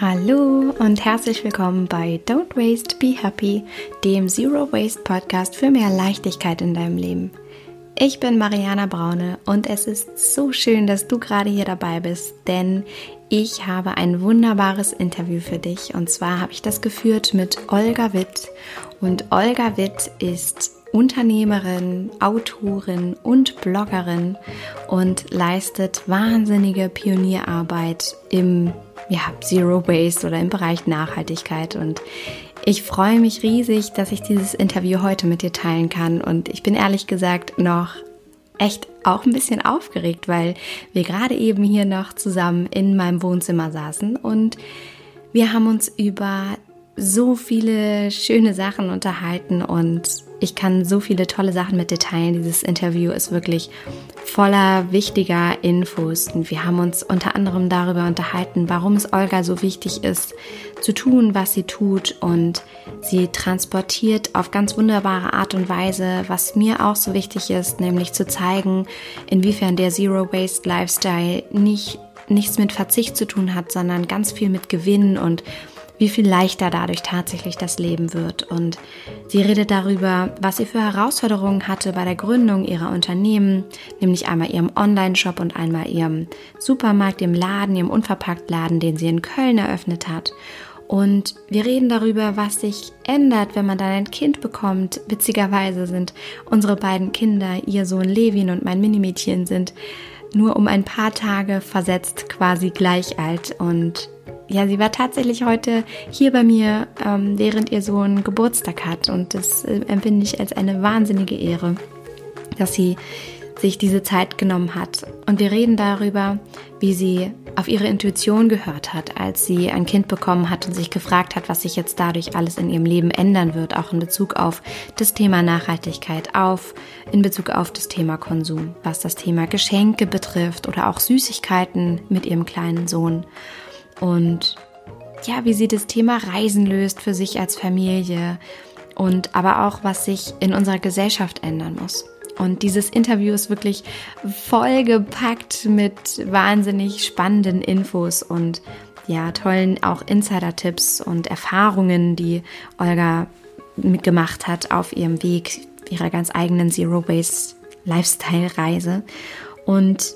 Hallo und herzlich willkommen bei Don't Waste, Be Happy, dem Zero Waste Podcast für mehr Leichtigkeit in deinem Leben. Ich bin Mariana Braune und es ist so schön, dass du gerade hier dabei bist, denn ich habe ein wunderbares Interview für dich und zwar habe ich das geführt mit Olga Witt und Olga Witt ist Unternehmerin, Autorin und Bloggerin und leistet wahnsinnige Pionierarbeit im ja, Zero Waste oder im Bereich Nachhaltigkeit. Und ich freue mich riesig, dass ich dieses Interview heute mit dir teilen kann. Und ich bin ehrlich gesagt noch echt auch ein bisschen aufgeregt, weil wir gerade eben hier noch zusammen in meinem Wohnzimmer saßen und wir haben uns über so viele schöne Sachen unterhalten und ich kann so viele tolle Sachen mit dir teilen. Dieses Interview ist wirklich voller wichtiger Infos. Und wir haben uns unter anderem darüber unterhalten, warum es Olga so wichtig ist, zu tun, was sie tut. Und sie transportiert auf ganz wunderbare Art und Weise, was mir auch so wichtig ist, nämlich zu zeigen, inwiefern der Zero Waste Lifestyle nicht nichts mit Verzicht zu tun hat, sondern ganz viel mit Gewinn und wie viel leichter dadurch tatsächlich das Leben wird. Und sie redet darüber, was sie für Herausforderungen hatte bei der Gründung ihrer Unternehmen, nämlich einmal ihrem Online-Shop und einmal ihrem Supermarkt, ihrem Laden, ihrem Unverpacktladen, den sie in Köln eröffnet hat. Und wir reden darüber, was sich ändert, wenn man dann ein Kind bekommt. Witzigerweise sind unsere beiden Kinder, ihr Sohn Levin und mein Minimädchen, sind nur um ein paar Tage versetzt quasi gleich alt. Und ja, sie war tatsächlich heute hier bei mir, ähm, während ihr Sohn Geburtstag hat. Und das äh, empfinde ich als eine wahnsinnige Ehre, dass sie sich diese Zeit genommen hat. Und wir reden darüber, wie sie auf ihre Intuition gehört hat, als sie ein Kind bekommen hat und sich gefragt hat, was sich jetzt dadurch alles in ihrem Leben ändern wird, auch in Bezug auf das Thema Nachhaltigkeit, auf in Bezug auf das Thema Konsum, was das Thema Geschenke betrifft oder auch Süßigkeiten mit ihrem kleinen Sohn und ja, wie sie das Thema Reisen löst für sich als Familie und aber auch, was sich in unserer Gesellschaft ändern muss. Und dieses Interview ist wirklich vollgepackt mit wahnsinnig spannenden Infos und ja, tollen auch Insider-Tipps und Erfahrungen, die Olga mitgemacht hat auf ihrem Weg ihrer ganz eigenen Zero Waste Lifestyle-Reise. Und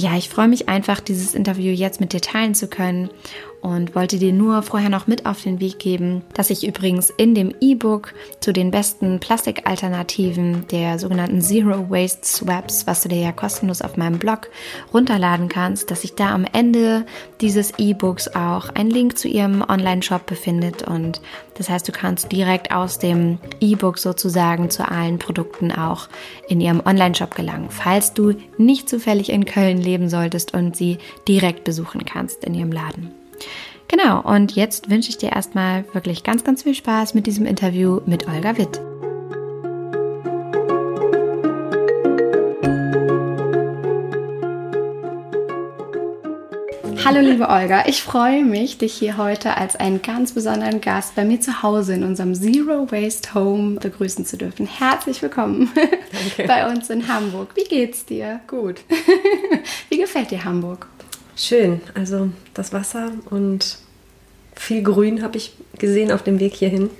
ja, ich freue mich einfach, dieses Interview jetzt mit dir teilen zu können und wollte dir nur vorher noch mit auf den Weg geben, dass ich übrigens in dem E-Book zu den besten Plastikalternativen der sogenannten Zero Waste Swaps, was du dir ja kostenlos auf meinem Blog runterladen kannst, dass sich da am Ende dieses E-Books auch ein Link zu ihrem Online-Shop befindet und das heißt, du kannst direkt aus dem E-Book sozusagen zu allen Produkten auch in ihrem Online-Shop gelangen, falls du nicht zufällig in Köln leben solltest und sie direkt besuchen kannst in ihrem Laden. Genau, und jetzt wünsche ich dir erstmal wirklich ganz, ganz viel Spaß mit diesem Interview mit Olga Witt. Hallo liebe Olga, ich freue mich, dich hier heute als einen ganz besonderen Gast bei mir zu Hause in unserem Zero Waste Home begrüßen zu dürfen. Herzlich willkommen Danke. bei uns in Hamburg. Wie geht's dir? Gut. Wie gefällt dir Hamburg? Schön, also das Wasser und viel Grün habe ich gesehen auf dem Weg hierhin.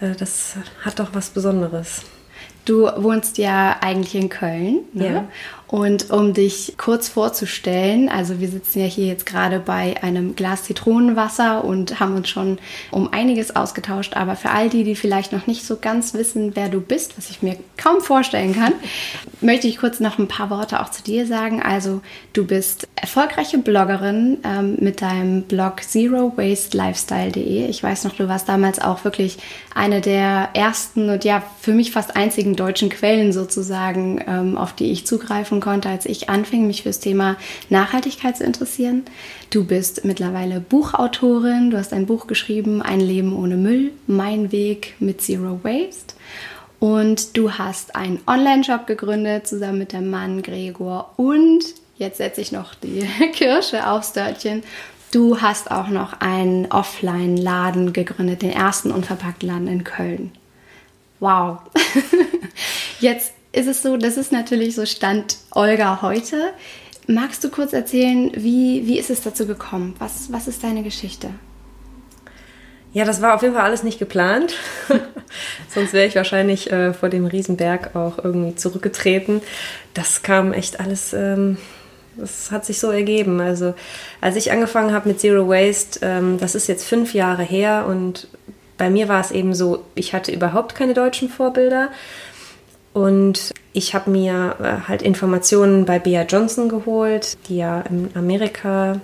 Äh, das hat doch was Besonderes. Du wohnst ja eigentlich in Köln. Ne? Ja. Und um dich kurz vorzustellen, also wir sitzen ja hier jetzt gerade bei einem Glas Zitronenwasser und haben uns schon um einiges ausgetauscht, aber für all die, die vielleicht noch nicht so ganz wissen, wer du bist, was ich mir kaum vorstellen kann, möchte ich kurz noch ein paar Worte auch zu dir sagen. Also du bist erfolgreiche Bloggerin ähm, mit deinem Blog zerowastelifestyle.de. Ich weiß noch, du warst damals auch wirklich eine der ersten und ja für mich fast einzigen deutschen Quellen sozusagen, ähm, auf die ich zugreifen machen konnte, als ich anfing, mich fürs Thema Nachhaltigkeit zu interessieren. Du bist mittlerweile Buchautorin, du hast ein Buch geschrieben, Ein Leben ohne Müll, mein Weg mit Zero Waste. Und du hast einen Online-Shop gegründet, zusammen mit dem Mann Gregor. Und jetzt setze ich noch die Kirsche aufs Dörtchen. Du hast auch noch einen Offline-Laden gegründet, den ersten Unverpackt-Laden in Köln. Wow. Jetzt ist es so, das ist natürlich so Stand Olga heute. Magst du kurz erzählen, wie, wie ist es dazu gekommen? Was, was ist deine Geschichte? Ja, das war auf jeden Fall alles nicht geplant. Sonst wäre ich wahrscheinlich äh, vor dem Riesenberg auch irgendwie zurückgetreten. Das kam echt alles, ähm, das hat sich so ergeben. Also als ich angefangen habe mit Zero Waste, ähm, das ist jetzt fünf Jahre her und bei mir war es eben so, ich hatte überhaupt keine deutschen Vorbilder. Und ich habe mir äh, halt Informationen bei Bea Johnson geholt, die ja in Amerika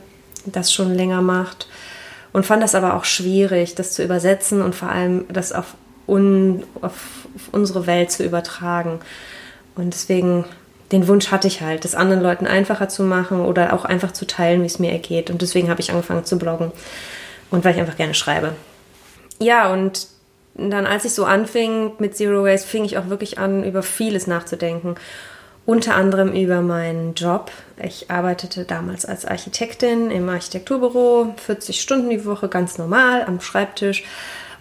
das schon länger macht. Und fand das aber auch schwierig, das zu übersetzen und vor allem das auf, un, auf, auf unsere Welt zu übertragen. Und deswegen den Wunsch hatte ich halt, das anderen Leuten einfacher zu machen oder auch einfach zu teilen, wie es mir ergeht. Und deswegen habe ich angefangen zu bloggen und weil ich einfach gerne schreibe. Ja, und dann, als ich so anfing mit Zero Waste, fing ich auch wirklich an, über vieles nachzudenken. Unter anderem über meinen Job. Ich arbeitete damals als Architektin im Architekturbüro, 40 Stunden die Woche, ganz normal am Schreibtisch.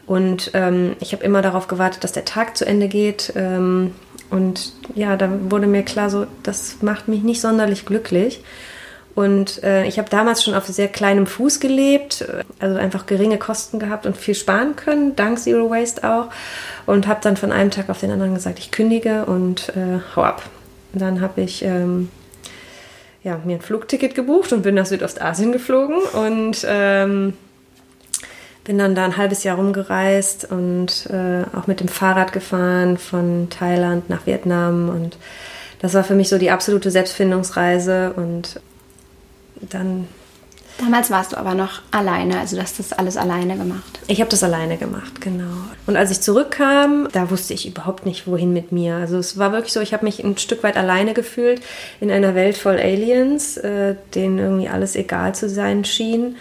Und ähm, ich habe immer darauf gewartet, dass der Tag zu Ende geht. Ähm, und ja, da wurde mir klar, so, das macht mich nicht sonderlich glücklich. Und äh, ich habe damals schon auf sehr kleinem Fuß gelebt, also einfach geringe Kosten gehabt und viel sparen können, dank Zero Waste auch. Und habe dann von einem Tag auf den anderen gesagt, ich kündige und äh, hau ab. Dann habe ich ähm, ja, mir ein Flugticket gebucht und bin nach Südostasien geflogen und ähm, bin dann da ein halbes Jahr rumgereist und äh, auch mit dem Fahrrad gefahren von Thailand nach Vietnam und das war für mich so die absolute Selbstfindungsreise und dann. Damals warst du aber noch alleine, also du hast das alles alleine gemacht. Ich habe das alleine gemacht, genau. Und als ich zurückkam, da wusste ich überhaupt nicht, wohin mit mir. Also es war wirklich so, ich habe mich ein Stück weit alleine gefühlt in einer Welt voll Aliens, äh, denen irgendwie alles egal zu sein schien.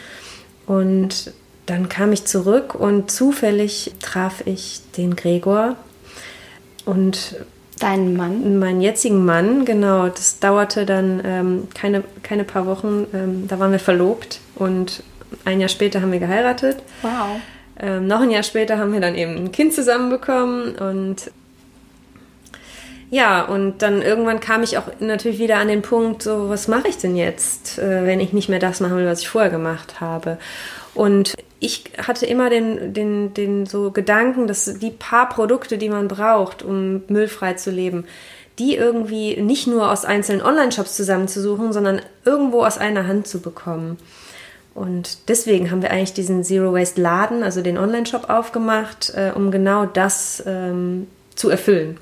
Und dann kam ich zurück und zufällig traf ich den Gregor und Deinen Mann? Meinen jetzigen Mann, genau. Das dauerte dann ähm, keine, keine paar Wochen. Ähm, da waren wir verlobt und ein Jahr später haben wir geheiratet. Wow. Ähm, noch ein Jahr später haben wir dann eben ein Kind zusammenbekommen und ja, und dann irgendwann kam ich auch natürlich wieder an den Punkt, so, was mache ich denn jetzt, äh, wenn ich nicht mehr das machen will, was ich vorher gemacht habe? Und ich hatte immer den, den, den so Gedanken, dass die paar Produkte, die man braucht, um müllfrei zu leben, die irgendwie nicht nur aus einzelnen Online-Shops zusammenzusuchen, sondern irgendwo aus einer Hand zu bekommen. Und deswegen haben wir eigentlich diesen Zero Waste Laden, also den Online-Shop aufgemacht, äh, um genau das ähm, zu erfüllen.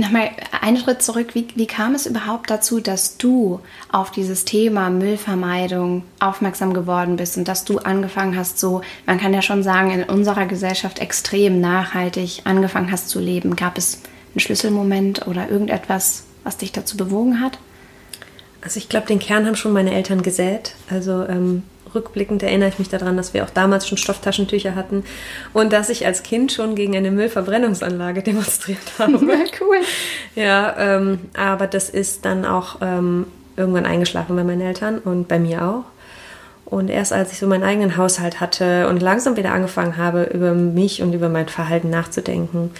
Nochmal einen Schritt zurück. Wie, wie, kam es überhaupt dazu, dass du auf dieses Thema Müllvermeidung aufmerksam geworden bist und dass du angefangen hast, so, man kann ja schon sagen, in unserer Gesellschaft extrem nachhaltig angefangen hast zu leben? Gab es einen Schlüsselmoment oder irgendetwas, was dich dazu bewogen hat? Also ich glaube, den Kern haben schon meine Eltern gesät. Also ähm, rückblickend erinnere ich mich daran, dass wir auch damals schon Stofftaschentücher hatten und dass ich als Kind schon gegen eine Müllverbrennungsanlage demonstriert habe. Ja, cool. Ja, ähm, aber das ist dann auch ähm, irgendwann eingeschlafen bei meinen Eltern und bei mir auch. Und erst als ich so meinen eigenen Haushalt hatte und langsam wieder angefangen habe, über mich und über mein Verhalten nachzudenken,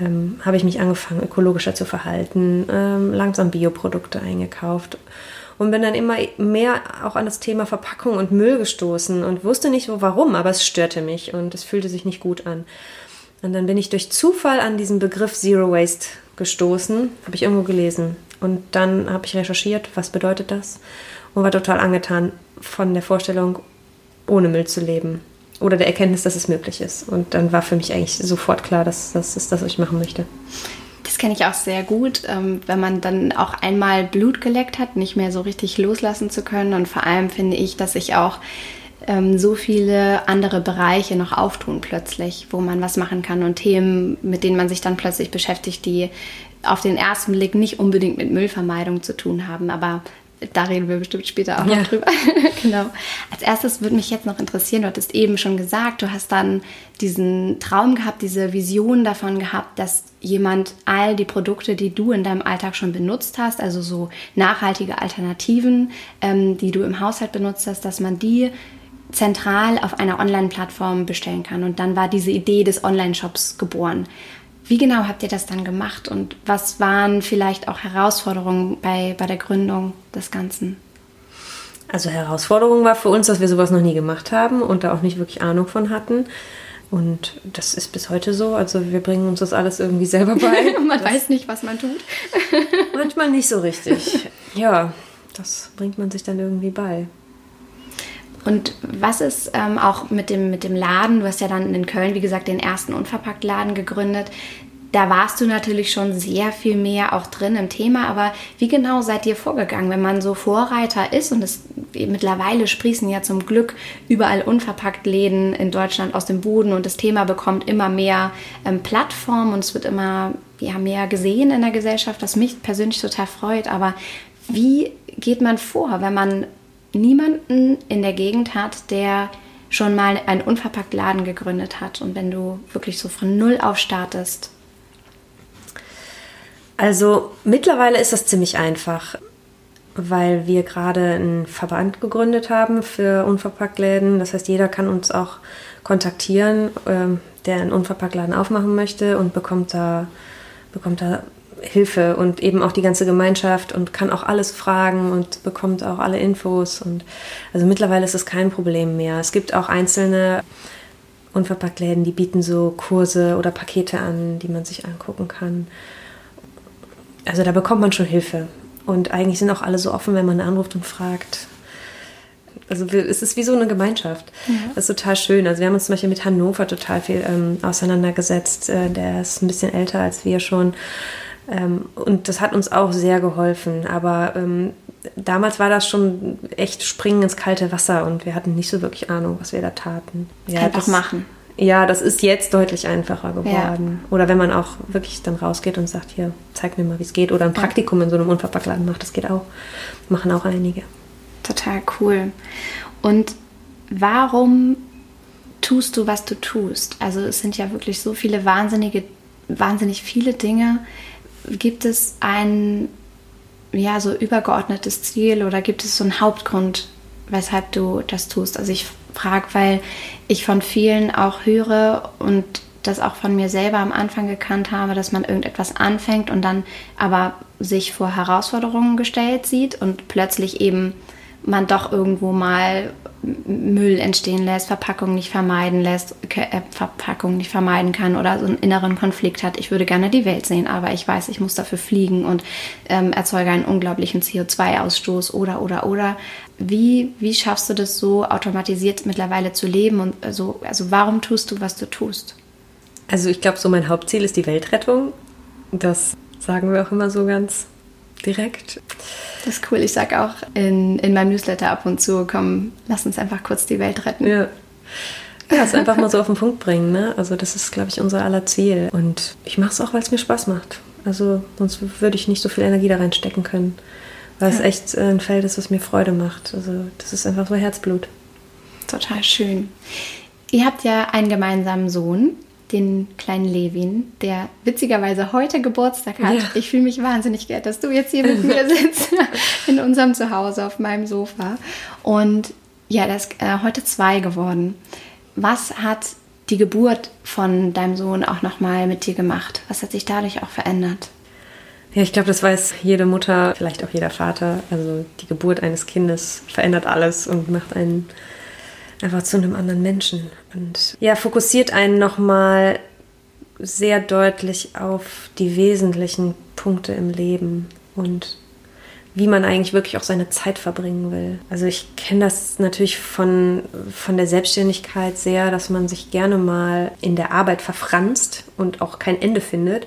ähm, habe ich mich angefangen, ökologischer zu verhalten, ähm, langsam Bioprodukte eingekauft und bin dann immer mehr auch an das Thema Verpackung und Müll gestoßen und wusste nicht so warum, aber es störte mich und es fühlte sich nicht gut an. Und dann bin ich durch Zufall an diesen Begriff Zero Waste gestoßen, habe ich irgendwo gelesen. Und dann habe ich recherchiert, was bedeutet das und war total angetan von der Vorstellung, ohne Müll zu leben oder der Erkenntnis, dass es möglich ist. Und dann war für mich eigentlich sofort klar, dass das ist das, was ich machen möchte. Das kenne ich auch sehr gut, ähm, wenn man dann auch einmal Blut geleckt hat, nicht mehr so richtig loslassen zu können. Und vor allem finde ich, dass sich auch ähm, so viele andere Bereiche noch auftun plötzlich, wo man was machen kann und Themen, mit denen man sich dann plötzlich beschäftigt, die auf den ersten Blick nicht unbedingt mit Müllvermeidung zu tun haben, aber da reden wir bestimmt später auch ja. noch drüber. genau. Als erstes würde mich jetzt noch interessieren, du hattest eben schon gesagt, du hast dann diesen Traum gehabt, diese Vision davon gehabt, dass jemand all die Produkte, die du in deinem Alltag schon benutzt hast, also so nachhaltige Alternativen, ähm, die du im Haushalt benutzt hast, dass man die zentral auf einer Online-Plattform bestellen kann. Und dann war diese Idee des Online-Shops geboren. Wie genau habt ihr das dann gemacht und was waren vielleicht auch Herausforderungen bei, bei der Gründung des Ganzen? Also Herausforderung war für uns, dass wir sowas noch nie gemacht haben und da auch nicht wirklich Ahnung von hatten. Und das ist bis heute so. Also wir bringen uns das alles irgendwie selber bei. man das weiß nicht, was man tut. manchmal nicht so richtig. Ja, das bringt man sich dann irgendwie bei. Und was ist ähm, auch mit dem, mit dem Laden? Du hast ja dann in Köln, wie gesagt, den ersten Unverpackt-Laden gegründet. Da warst du natürlich schon sehr viel mehr auch drin im Thema, aber wie genau seid ihr vorgegangen, wenn man so Vorreiter ist und es mittlerweile sprießen ja zum Glück überall unverpackt Läden in Deutschland aus dem Boden und das Thema bekommt immer mehr ähm, Plattform und es wird immer ja, mehr gesehen in der Gesellschaft, was mich persönlich total freut. Aber wie geht man vor, wenn man niemanden in der Gegend hat, der schon mal einen unverpackt Laden gegründet hat und wenn du wirklich so von Null auf startest? Also mittlerweile ist das ziemlich einfach, weil wir gerade einen Verband gegründet haben für Unverpacktläden. Das heißt, jeder kann uns auch kontaktieren, ähm, der einen Unverpacktladen aufmachen möchte und bekommt da, bekommt da Hilfe und eben auch die ganze Gemeinschaft und kann auch alles fragen und bekommt auch alle Infos. Und also mittlerweile ist es kein Problem mehr. Es gibt auch einzelne Unverpacktläden, die bieten so Kurse oder Pakete an, die man sich angucken kann. Also da bekommt man schon Hilfe. Und eigentlich sind auch alle so offen, wenn man anruft und fragt. Also es ist wie so eine Gemeinschaft. Ja. Das ist total schön. Also wir haben uns zum Beispiel mit Hannover total viel ähm, auseinandergesetzt. Äh, der ist ein bisschen älter als wir schon. Ähm, und das hat uns auch sehr geholfen. Aber ähm, damals war das schon echt Springen ins kalte Wasser und wir hatten nicht so wirklich Ahnung, was wir da taten. Ja, Einfach das, machen. Ja, das ist jetzt deutlich einfacher geworden. Ja. Oder wenn man auch wirklich dann rausgeht und sagt, hier, zeig mir mal, wie es geht. Oder ein Praktikum in so einem Unverpacktladen macht, das geht auch. Machen auch einige. Total cool. Und warum tust du, was du tust? Also es sind ja wirklich so viele wahnsinnige, wahnsinnig viele Dinge. Gibt es ein ja, so übergeordnetes Ziel oder gibt es so einen Hauptgrund, weshalb du das tust? Also ich frage, weil ich von vielen auch höre und das auch von mir selber am Anfang gekannt habe, dass man irgendetwas anfängt und dann aber sich vor Herausforderungen gestellt sieht und plötzlich eben man doch irgendwo mal Müll entstehen lässt, Verpackungen nicht vermeiden lässt, äh, Verpackungen nicht vermeiden kann oder so einen inneren Konflikt hat. Ich würde gerne die Welt sehen, aber ich weiß, ich muss dafür fliegen und ähm, erzeuge einen unglaublichen CO2-Ausstoß oder oder oder. Wie, wie schaffst du das so automatisiert mittlerweile zu leben und so, also warum tust du, was du tust? Also ich glaube, so mein Hauptziel ist die Weltrettung. Das sagen wir auch immer so ganz direkt. Das ist cool. Ich sage auch in, in meinem Newsletter ab und zu, komm, lass uns einfach kurz die Welt retten. Ja. Ja, es einfach mal so auf den Punkt bringen. Ne? Also das ist, glaube ich, unser aller Ziel. Und ich mache es auch, weil es mir Spaß macht. Also sonst würde ich nicht so viel Energie da reinstecken können. Weil ja. es echt ein Feld ist, was mir Freude macht. Also das ist einfach so Herzblut. Total schön. Ihr habt ja einen gemeinsamen Sohn den kleinen Levin, der witzigerweise heute Geburtstag hat. Ja. Ich fühle mich wahnsinnig geehrt, dass du jetzt hier mit mir sitzt in unserem Zuhause auf meinem Sofa. Und ja, der ist äh, heute zwei geworden. Was hat die Geburt von deinem Sohn auch nochmal mit dir gemacht? Was hat sich dadurch auch verändert? Ja, ich glaube, das weiß jede Mutter, vielleicht auch jeder Vater. Also die Geburt eines Kindes verändert alles und macht einen einfach zu einem anderen Menschen. Und ja, fokussiert einen nochmal sehr deutlich auf die wesentlichen Punkte im Leben und wie man eigentlich wirklich auch seine Zeit verbringen will. Also ich kenne das natürlich von, von der Selbstständigkeit sehr, dass man sich gerne mal in der Arbeit verfranst und auch kein Ende findet.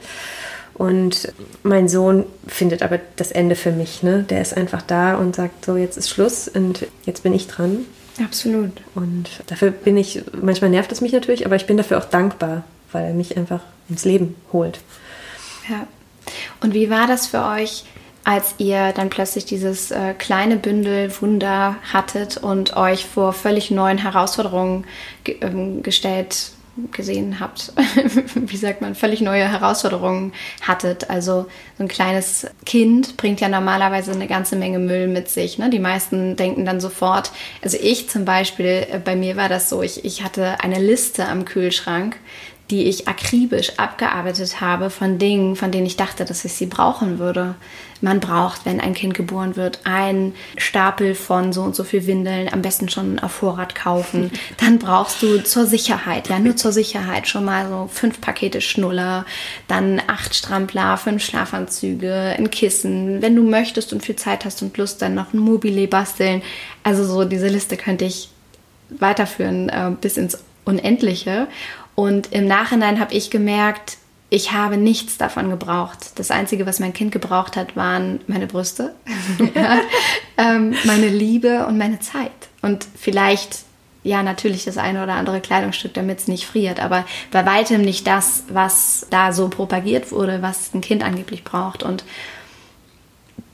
Und mein Sohn findet aber das Ende für mich. Ne? Der ist einfach da und sagt, so jetzt ist Schluss und jetzt bin ich dran. Absolut. Und dafür bin ich, manchmal nervt es mich natürlich, aber ich bin dafür auch dankbar, weil er mich einfach ins Leben holt. Ja. Und wie war das für euch, als ihr dann plötzlich dieses äh, kleine Bündel Wunder hattet und euch vor völlig neuen Herausforderungen ge ähm, gestellt gesehen habt, wie sagt man, völlig neue Herausforderungen hattet. Also so ein kleines Kind bringt ja normalerweise eine ganze Menge Müll mit sich. Ne? Die meisten denken dann sofort, also ich zum Beispiel, äh, bei mir war das so, ich, ich hatte eine Liste am Kühlschrank, die ich akribisch abgearbeitet habe von Dingen, von denen ich dachte, dass ich sie brauchen würde. Man braucht, wenn ein Kind geboren wird, einen Stapel von so und so viel Windeln, am besten schon auf Vorrat kaufen. Dann brauchst du zur Sicherheit, ja, nur zur Sicherheit schon mal so fünf Pakete Schnuller, dann acht Strampler, fünf Schlafanzüge, ein Kissen. Wenn du möchtest und viel Zeit hast und Lust, dann noch ein Mobile basteln. Also so diese Liste könnte ich weiterführen äh, bis ins Unendliche. Und im Nachhinein habe ich gemerkt, ich habe nichts davon gebraucht. Das Einzige, was mein Kind gebraucht hat, waren meine Brüste, ähm, meine Liebe und meine Zeit. Und vielleicht, ja, natürlich das eine oder andere Kleidungsstück, damit es nicht friert, aber bei weitem nicht das, was da so propagiert wurde, was ein Kind angeblich braucht. Und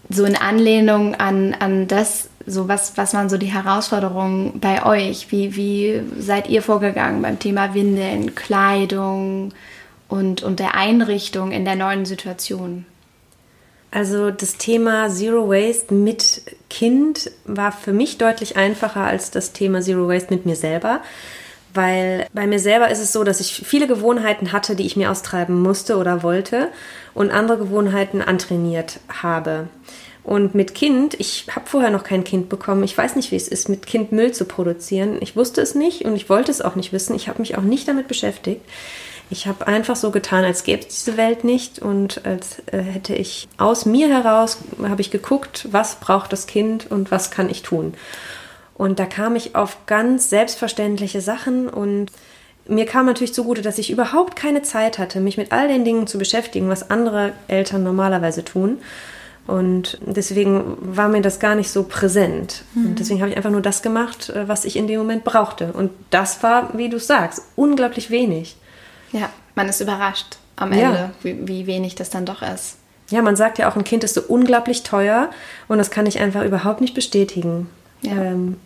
so in Anlehnung an, an das, so was, was waren so die Herausforderungen bei euch? Wie, wie seid ihr vorgegangen beim Thema Windeln, Kleidung und, und der Einrichtung in der neuen Situation? Also das Thema Zero Waste mit Kind war für mich deutlich einfacher als das Thema Zero Waste mit mir selber. Weil bei mir selber ist es so, dass ich viele Gewohnheiten hatte, die ich mir austreiben musste oder wollte und andere Gewohnheiten antrainiert habe. Und mit Kind, ich habe vorher noch kein Kind bekommen. Ich weiß nicht, wie es ist, mit Kind Müll zu produzieren. Ich wusste es nicht und ich wollte es auch nicht wissen. Ich habe mich auch nicht damit beschäftigt. Ich habe einfach so getan, als gäbe es diese Welt nicht und als äh, hätte ich aus mir heraus, habe ich geguckt, was braucht das Kind und was kann ich tun. Und da kam ich auf ganz selbstverständliche Sachen und mir kam natürlich zugute, dass ich überhaupt keine Zeit hatte, mich mit all den Dingen zu beschäftigen, was andere Eltern normalerweise tun. Und deswegen war mir das gar nicht so präsent. Mhm. Und deswegen habe ich einfach nur das gemacht, äh, was ich in dem Moment brauchte. Und das war, wie du sagst, unglaublich wenig. Ja, man ist überrascht am Ende, ja. wie, wie wenig das dann doch ist. Ja, man sagt ja auch, ein Kind ist so unglaublich teuer und das kann ich einfach überhaupt nicht bestätigen. Ja. Ähm,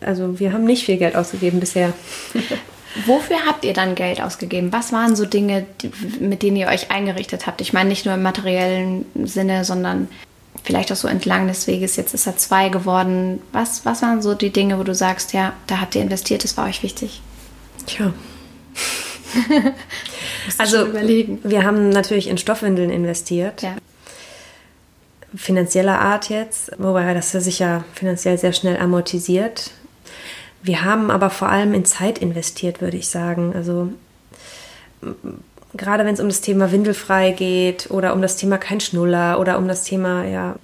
also wir haben nicht viel Geld ausgegeben bisher. Wofür habt ihr dann Geld ausgegeben? Was waren so Dinge, die, mit denen ihr euch eingerichtet habt? Ich meine nicht nur im materiellen Sinne, sondern vielleicht auch so entlang des Weges. Jetzt ist er zwei geworden. Was, was waren so die Dinge, wo du sagst, ja, da habt ihr investiert, das war euch wichtig? Tja. also überlegen. wir haben natürlich in Stoffwindeln investiert. Ja. Finanzieller Art jetzt, wobei das sich ja finanziell sehr schnell amortisiert. Wir haben aber vor allem in Zeit investiert, würde ich sagen. Also gerade wenn es um das Thema Windelfrei geht oder um das Thema kein Schnuller oder um das Thema, ja,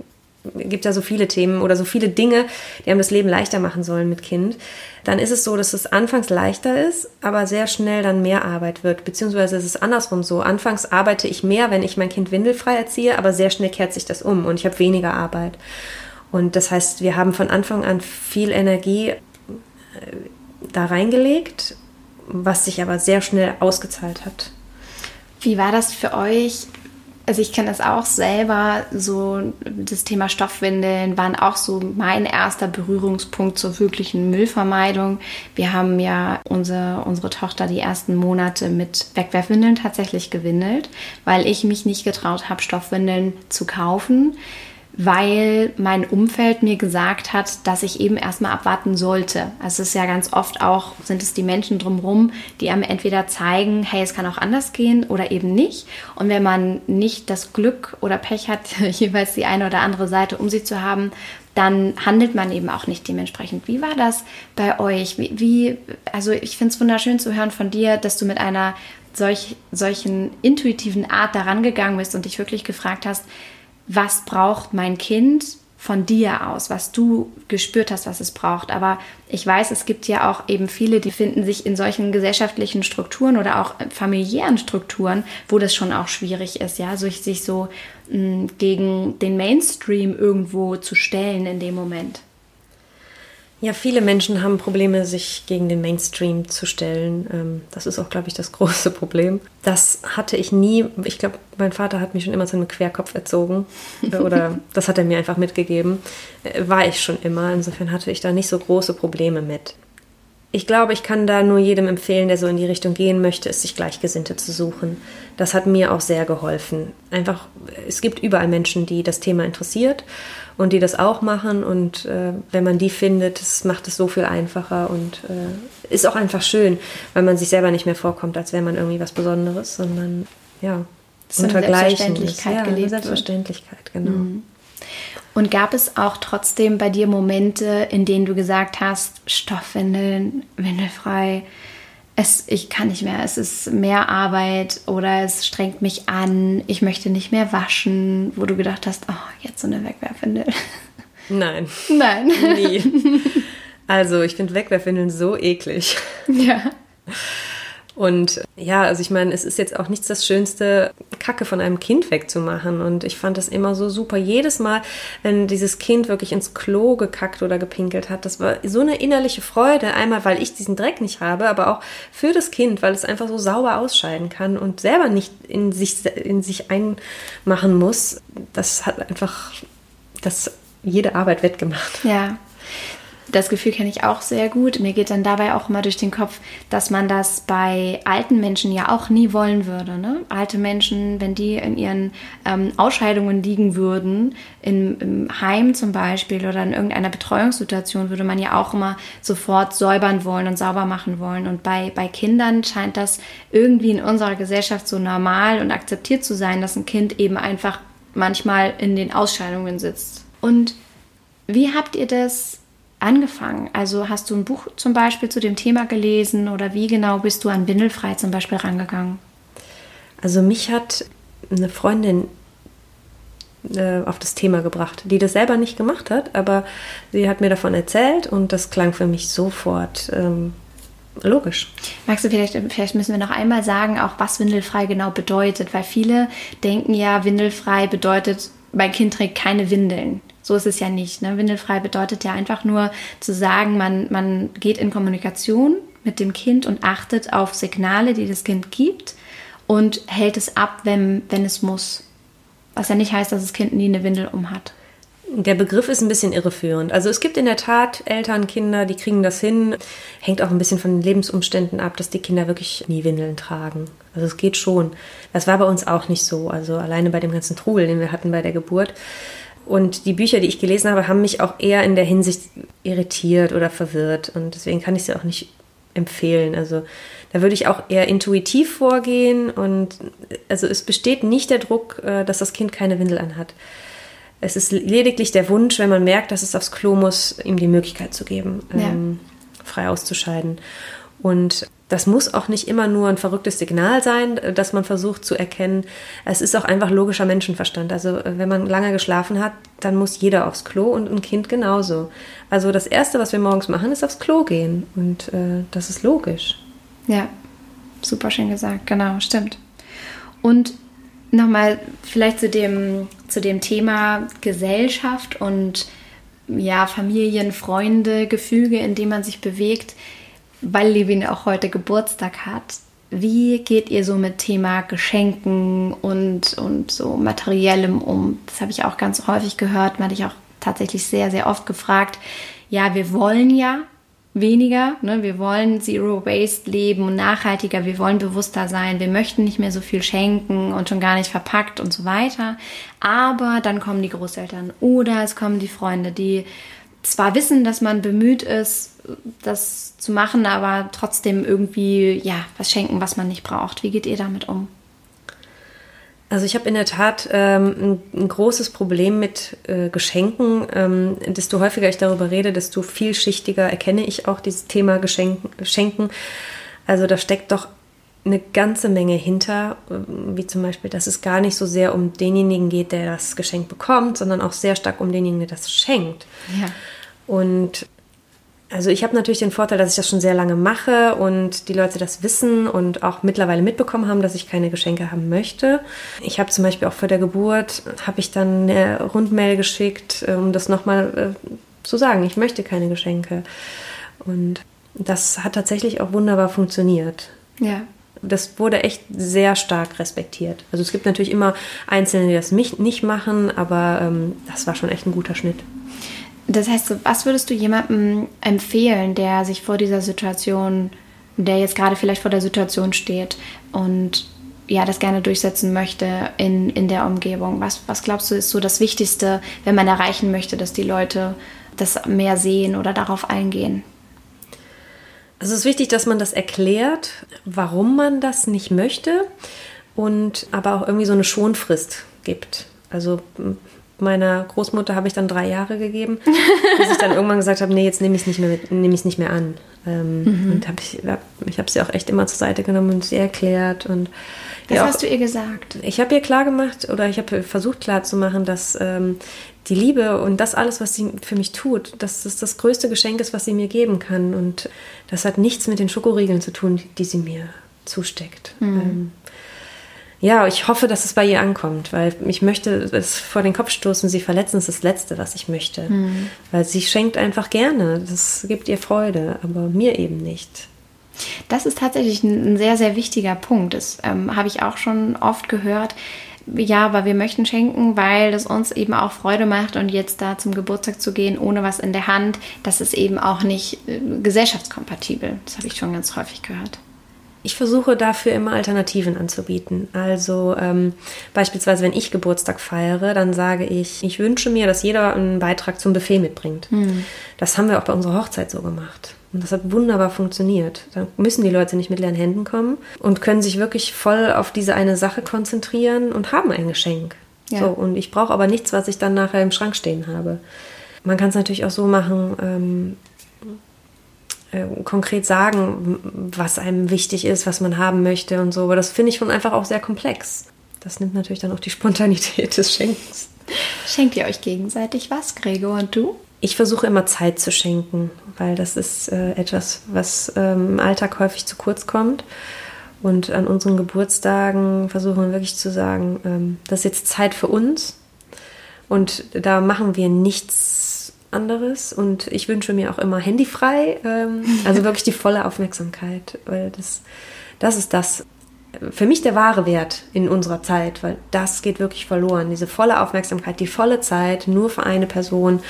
gibt ja so viele Themen oder so viele Dinge, die einem das Leben leichter machen sollen mit Kind, dann ist es so, dass es anfangs leichter ist, aber sehr schnell dann mehr Arbeit wird. Beziehungsweise ist es andersrum so. Anfangs arbeite ich mehr, wenn ich mein Kind windelfrei erziehe, aber sehr schnell kehrt sich das um und ich habe weniger Arbeit. Und das heißt, wir haben von Anfang an viel Energie da reingelegt, was sich aber sehr schnell ausgezahlt hat. Wie war das für euch? Also ich kenne das auch selber, so das Thema Stoffwindeln waren auch so mein erster Berührungspunkt zur wirklichen Müllvermeidung. Wir haben ja unsere, unsere Tochter die ersten Monate mit Wegwerfwindeln tatsächlich gewindelt, weil ich mich nicht getraut habe, Stoffwindeln zu kaufen weil mein Umfeld mir gesagt hat, dass ich eben erstmal abwarten sollte. Es ist ja ganz oft auch, sind es die Menschen drumherum, die einem entweder zeigen, hey, es kann auch anders gehen oder eben nicht. Und wenn man nicht das Glück oder Pech hat, jeweils die eine oder andere Seite um sich zu haben, dann handelt man eben auch nicht dementsprechend. Wie war das bei euch? Wie, wie also ich finde es wunderschön zu hören von dir, dass du mit einer solch, solchen intuitiven Art daran gegangen bist und dich wirklich gefragt hast, was braucht mein Kind von dir aus, was du gespürt hast, was es braucht. Aber ich weiß, es gibt ja auch eben viele, die finden sich in solchen gesellschaftlichen Strukturen oder auch familiären Strukturen, wo das schon auch schwierig ist, ja, sich so mh, mm, gegen den Mainstream irgendwo zu stellen in dem Moment. Ja, viele Menschen haben Probleme, sich gegen den Mainstream zu stellen. Ähm, das ist auch, glaube ich, das große Problem. Das hatte ich nie. Ich glaube, mein Vater hat mich schon immer zu einem Querkopf erzogen. Oder das hat er mir einfach mitgegeben. Äh, war ich schon immer. Insofern hatte ich da nicht so große Probleme mit. Ich glaube, ich kann da nur jedem empfehlen, der so in die Richtung gehen möchte, es sich Gleichgesinnte zu suchen. Das hat mir auch sehr geholfen. Einfach, es gibt überall Menschen, die das Thema interessiert und die das auch machen. Und äh, wenn man die findet, das macht es so viel einfacher und äh, ist auch einfach schön, weil man sich selber nicht mehr vorkommt, als wäre man irgendwie was Besonderes, sondern ja, unter Selbstverständlichkeit ja, gelebt Selbstverständlichkeit, genau. Mhm. Und gab es auch trotzdem bei dir Momente, in denen du gesagt hast, Stoffwindeln, windelfrei, es, ich kann nicht mehr, es ist mehr Arbeit oder es strengt mich an, ich möchte nicht mehr waschen, wo du gedacht hast, oh, jetzt so eine Wegwerfwindel. Nein. Nein. Nie. Also ich finde Wegwerfwindeln so eklig. Ja. Und ja, also ich meine, es ist jetzt auch nichts das Schönste, Kacke von einem Kind wegzumachen. Und ich fand das immer so super. Jedes Mal, wenn dieses Kind wirklich ins Klo gekackt oder gepinkelt hat, das war so eine innerliche Freude. Einmal, weil ich diesen Dreck nicht habe, aber auch für das Kind, weil es einfach so sauber ausscheiden kann und selber nicht in sich, in sich einmachen muss. Das hat einfach das jede Arbeit wettgemacht. Ja, das Gefühl kenne ich auch sehr gut. Mir geht dann dabei auch immer durch den Kopf, dass man das bei alten Menschen ja auch nie wollen würde. Ne? Alte Menschen, wenn die in ihren ähm, Ausscheidungen liegen würden, in, im Heim zum Beispiel oder in irgendeiner Betreuungssituation, würde man ja auch immer sofort säubern wollen und sauber machen wollen. Und bei, bei Kindern scheint das irgendwie in unserer Gesellschaft so normal und akzeptiert zu sein, dass ein Kind eben einfach manchmal in den Ausscheidungen sitzt. Und wie habt ihr das angefangen? Also hast du ein Buch zum Beispiel zu dem Thema gelesen oder wie genau bist du an Windelfrei zum Beispiel rangegangen? Also mich hat eine Freundin äh, auf das Thema gebracht, die das selber nicht gemacht hat, aber sie hat mir davon erzählt und das klang für mich sofort ähm, logisch. Magst du vielleicht, vielleicht müssen wir noch einmal sagen, auch was windelfrei genau bedeutet, weil viele denken ja, windelfrei bedeutet, mein Kind trägt keine Windeln. So ist es ja nicht. Ne? Windelfrei bedeutet ja einfach nur zu sagen, man, man geht in Kommunikation mit dem Kind und achtet auf Signale, die das Kind gibt und hält es ab, wenn, wenn es muss. Was ja nicht heißt, dass das Kind nie eine Windel um hat. Der Begriff ist ein bisschen irreführend. Also es gibt in der Tat Eltern, Kinder, die kriegen das hin. Hängt auch ein bisschen von den Lebensumständen ab, dass die Kinder wirklich nie Windeln tragen. Also es geht schon. Das war bei uns auch nicht so. Also alleine bei dem ganzen Trubel, den wir hatten bei der Geburt, und die Bücher, die ich gelesen habe, haben mich auch eher in der Hinsicht irritiert oder verwirrt. Und deswegen kann ich sie auch nicht empfehlen. Also da würde ich auch eher intuitiv vorgehen. Und also es besteht nicht der Druck, äh, dass das Kind keine Windel anhat. Es ist lediglich der Wunsch, wenn man merkt, dass es aufs Klo muss, ihm die Möglichkeit zu geben, ja. ähm, frei auszuscheiden. Und das muss auch nicht immer nur ein verrücktes Signal sein, äh, das man versucht zu erkennen. Es ist auch einfach logischer Menschenverstand. Also äh, wenn man lange geschlafen hat, dann muss jeder aufs Klo und ein Kind genauso. Also das Erste, was wir morgens machen, ist aufs Klo gehen. Und äh, das ist logisch. Ja, super schön gesagt. Genau, stimmt. Und nochmal vielleicht zu dem, zu dem Thema Gesellschaft und ja, Familien, Freunde, Gefüge, in dem man sich bewegt weil Levin auch heute Geburtstag hat, wie geht ihr so mit Thema Geschenken und, und so materiellem um? Das habe ich auch ganz häufig gehört, man hatte ich auch tatsächlich sehr, sehr oft gefragt. Ja, wir wollen ja weniger, ne? wir wollen Zero Waste leben und nachhaltiger, wir wollen bewusster sein, wir möchten nicht mehr so viel schenken und schon gar nicht verpackt und so weiter. Aber dann kommen die Großeltern oder es kommen die Freunde, die zwar wissen, dass man bemüht ist, das zu machen, aber trotzdem irgendwie ja was schenken, was man nicht braucht. Wie geht ihr damit um? Also ich habe in der Tat ähm, ein, ein, großes Problem mit äh, Geschenken. Ähm, desto häufiger ich darüber rede, desto vielschichtiger erkenne ich auch dieses Thema Geschenken. Schenken. Also da steckt doch eine ganze Menge hinter, ähm, wie zum Beispiel, dass es gar nicht so sehr um denjenigen geht, der das Geschenk bekommt, sondern auch sehr stark um denjenigen, der das schenkt. Ja. Und also ich habe natürlich den Vorteil, dass ich das schon sehr lange mache und die Leute das wissen und auch mittlerweile mitbekommen haben, dass ich keine Geschenke haben möchte. Ich habe zum Beispiel auch vor der Geburt, habe ich dann eine Rundmail geschickt, äh, um das nochmal äh, zu sagen, ich möchte keine Geschenke. Und das hat tatsächlich auch wunderbar funktioniert. Ja. Das wurde echt sehr stark respektiert. Also es gibt natürlich immer Einzelne, die das nicht machen, aber ähm, das war schon echt ein guter Schnitt Das heißt, was würdest du jemandem empfehlen, der sich vor dieser Situation, der jetzt gerade vielleicht vor der Situation steht und ja, das gerne durchsetzen möchte in, in der Umgebung? Was, was glaubst du, ist so das Wichtigste, wenn man erreichen möchte, dass die Leute das mehr sehen oder darauf eingehen? Also es ist wichtig, dass man das erklärt, warum man das nicht möchte und aber auch irgendwie so eine Schonfrist gibt. Also meiner Großmutter habe ich dann drei Jahre gegeben, bis ich dann irgendwann gesagt habe, nee, jetzt nehme ich es nicht mehr, nehme ich nicht mehr an. Ähm, mhm. Und hab ich, ich habe sie auch echt immer zur Seite genommen und sie erklärt und was ja, hast du ihr gesagt? Ich habe ihr klar gemacht oder ich habe versucht klar zu machen, dass ähm, die Liebe und das alles, was sie für mich tut, dass das das größte Geschenk ist, was sie mir geben kann. Und das hat nichts mit den Schokoriegeln zu tun, die, die sie mir zusteckt. Mhm. Ähm, ja, ich hoffe, dass es bei ihr ankommt, weil ich möchte es vor den Kopf stoßen, sie verletzen, ist das Letzte, was ich möchte. Mhm. Weil sie schenkt einfach gerne, das gibt ihr Freude, aber mir eben nicht. Das ist tatsächlich ein, sehr, sehr wichtiger Punkt. Das ähm, habe ich auch schon oft gehört. Ja, aber wir möchten schenken, weil es uns eben auch Freude macht und jetzt da zum Geburtstag zu gehen ohne was in der Hand, das ist eben auch nicht äh, gesellschaftskompatibel. Das habe ich schon ganz häufig gehört. Ich versuche dafür immer Alternativen anzubieten. Also ähm, beispielsweise, wenn ich Geburtstag feiere, dann sage ich, ich wünsche mir, dass jeder einen Beitrag zum Buffet mitbringt. Hm. Das haben wir auch bei unserer Hochzeit so gemacht. Und das hat wunderbar funktioniert. Da müssen die Leute nicht mit leeren Händen kommen und können sich wirklich voll auf diese eine Sache konzentrieren und haben ein Geschenk. Ja. So, und ich brauche aber nichts, was ich dann nachher im Schrank stehen habe. Man kann es natürlich auch so machen, ähm, äh, konkret sagen, was einem wichtig ist, was man haben möchte und so. Aber das finde ich schon einfach auch sehr komplex. Das nimmt natürlich dann auch die Spontanität des Schenkens. Schenkt ihr euch gegenseitig was, Gregor und du? Ich versuche immer Zeit zu schenken, weil das ist äh, etwas, was ähm, im Alltag häufig zu kurz kommt. Und an unseren Geburtstagen versuchen wir wirklich zu sagen, ähm, das ist jetzt Zeit für uns. Und da machen wir nichts anderes. Und ich wünsche mir auch immer handyfrei, ähm, also wirklich die volle Aufmerksamkeit, weil das, das ist das, für mich der wahre Wert in unserer Zeit, weil das geht wirklich verloren. Diese volle Aufmerksamkeit, die volle Zeit nur für eine Person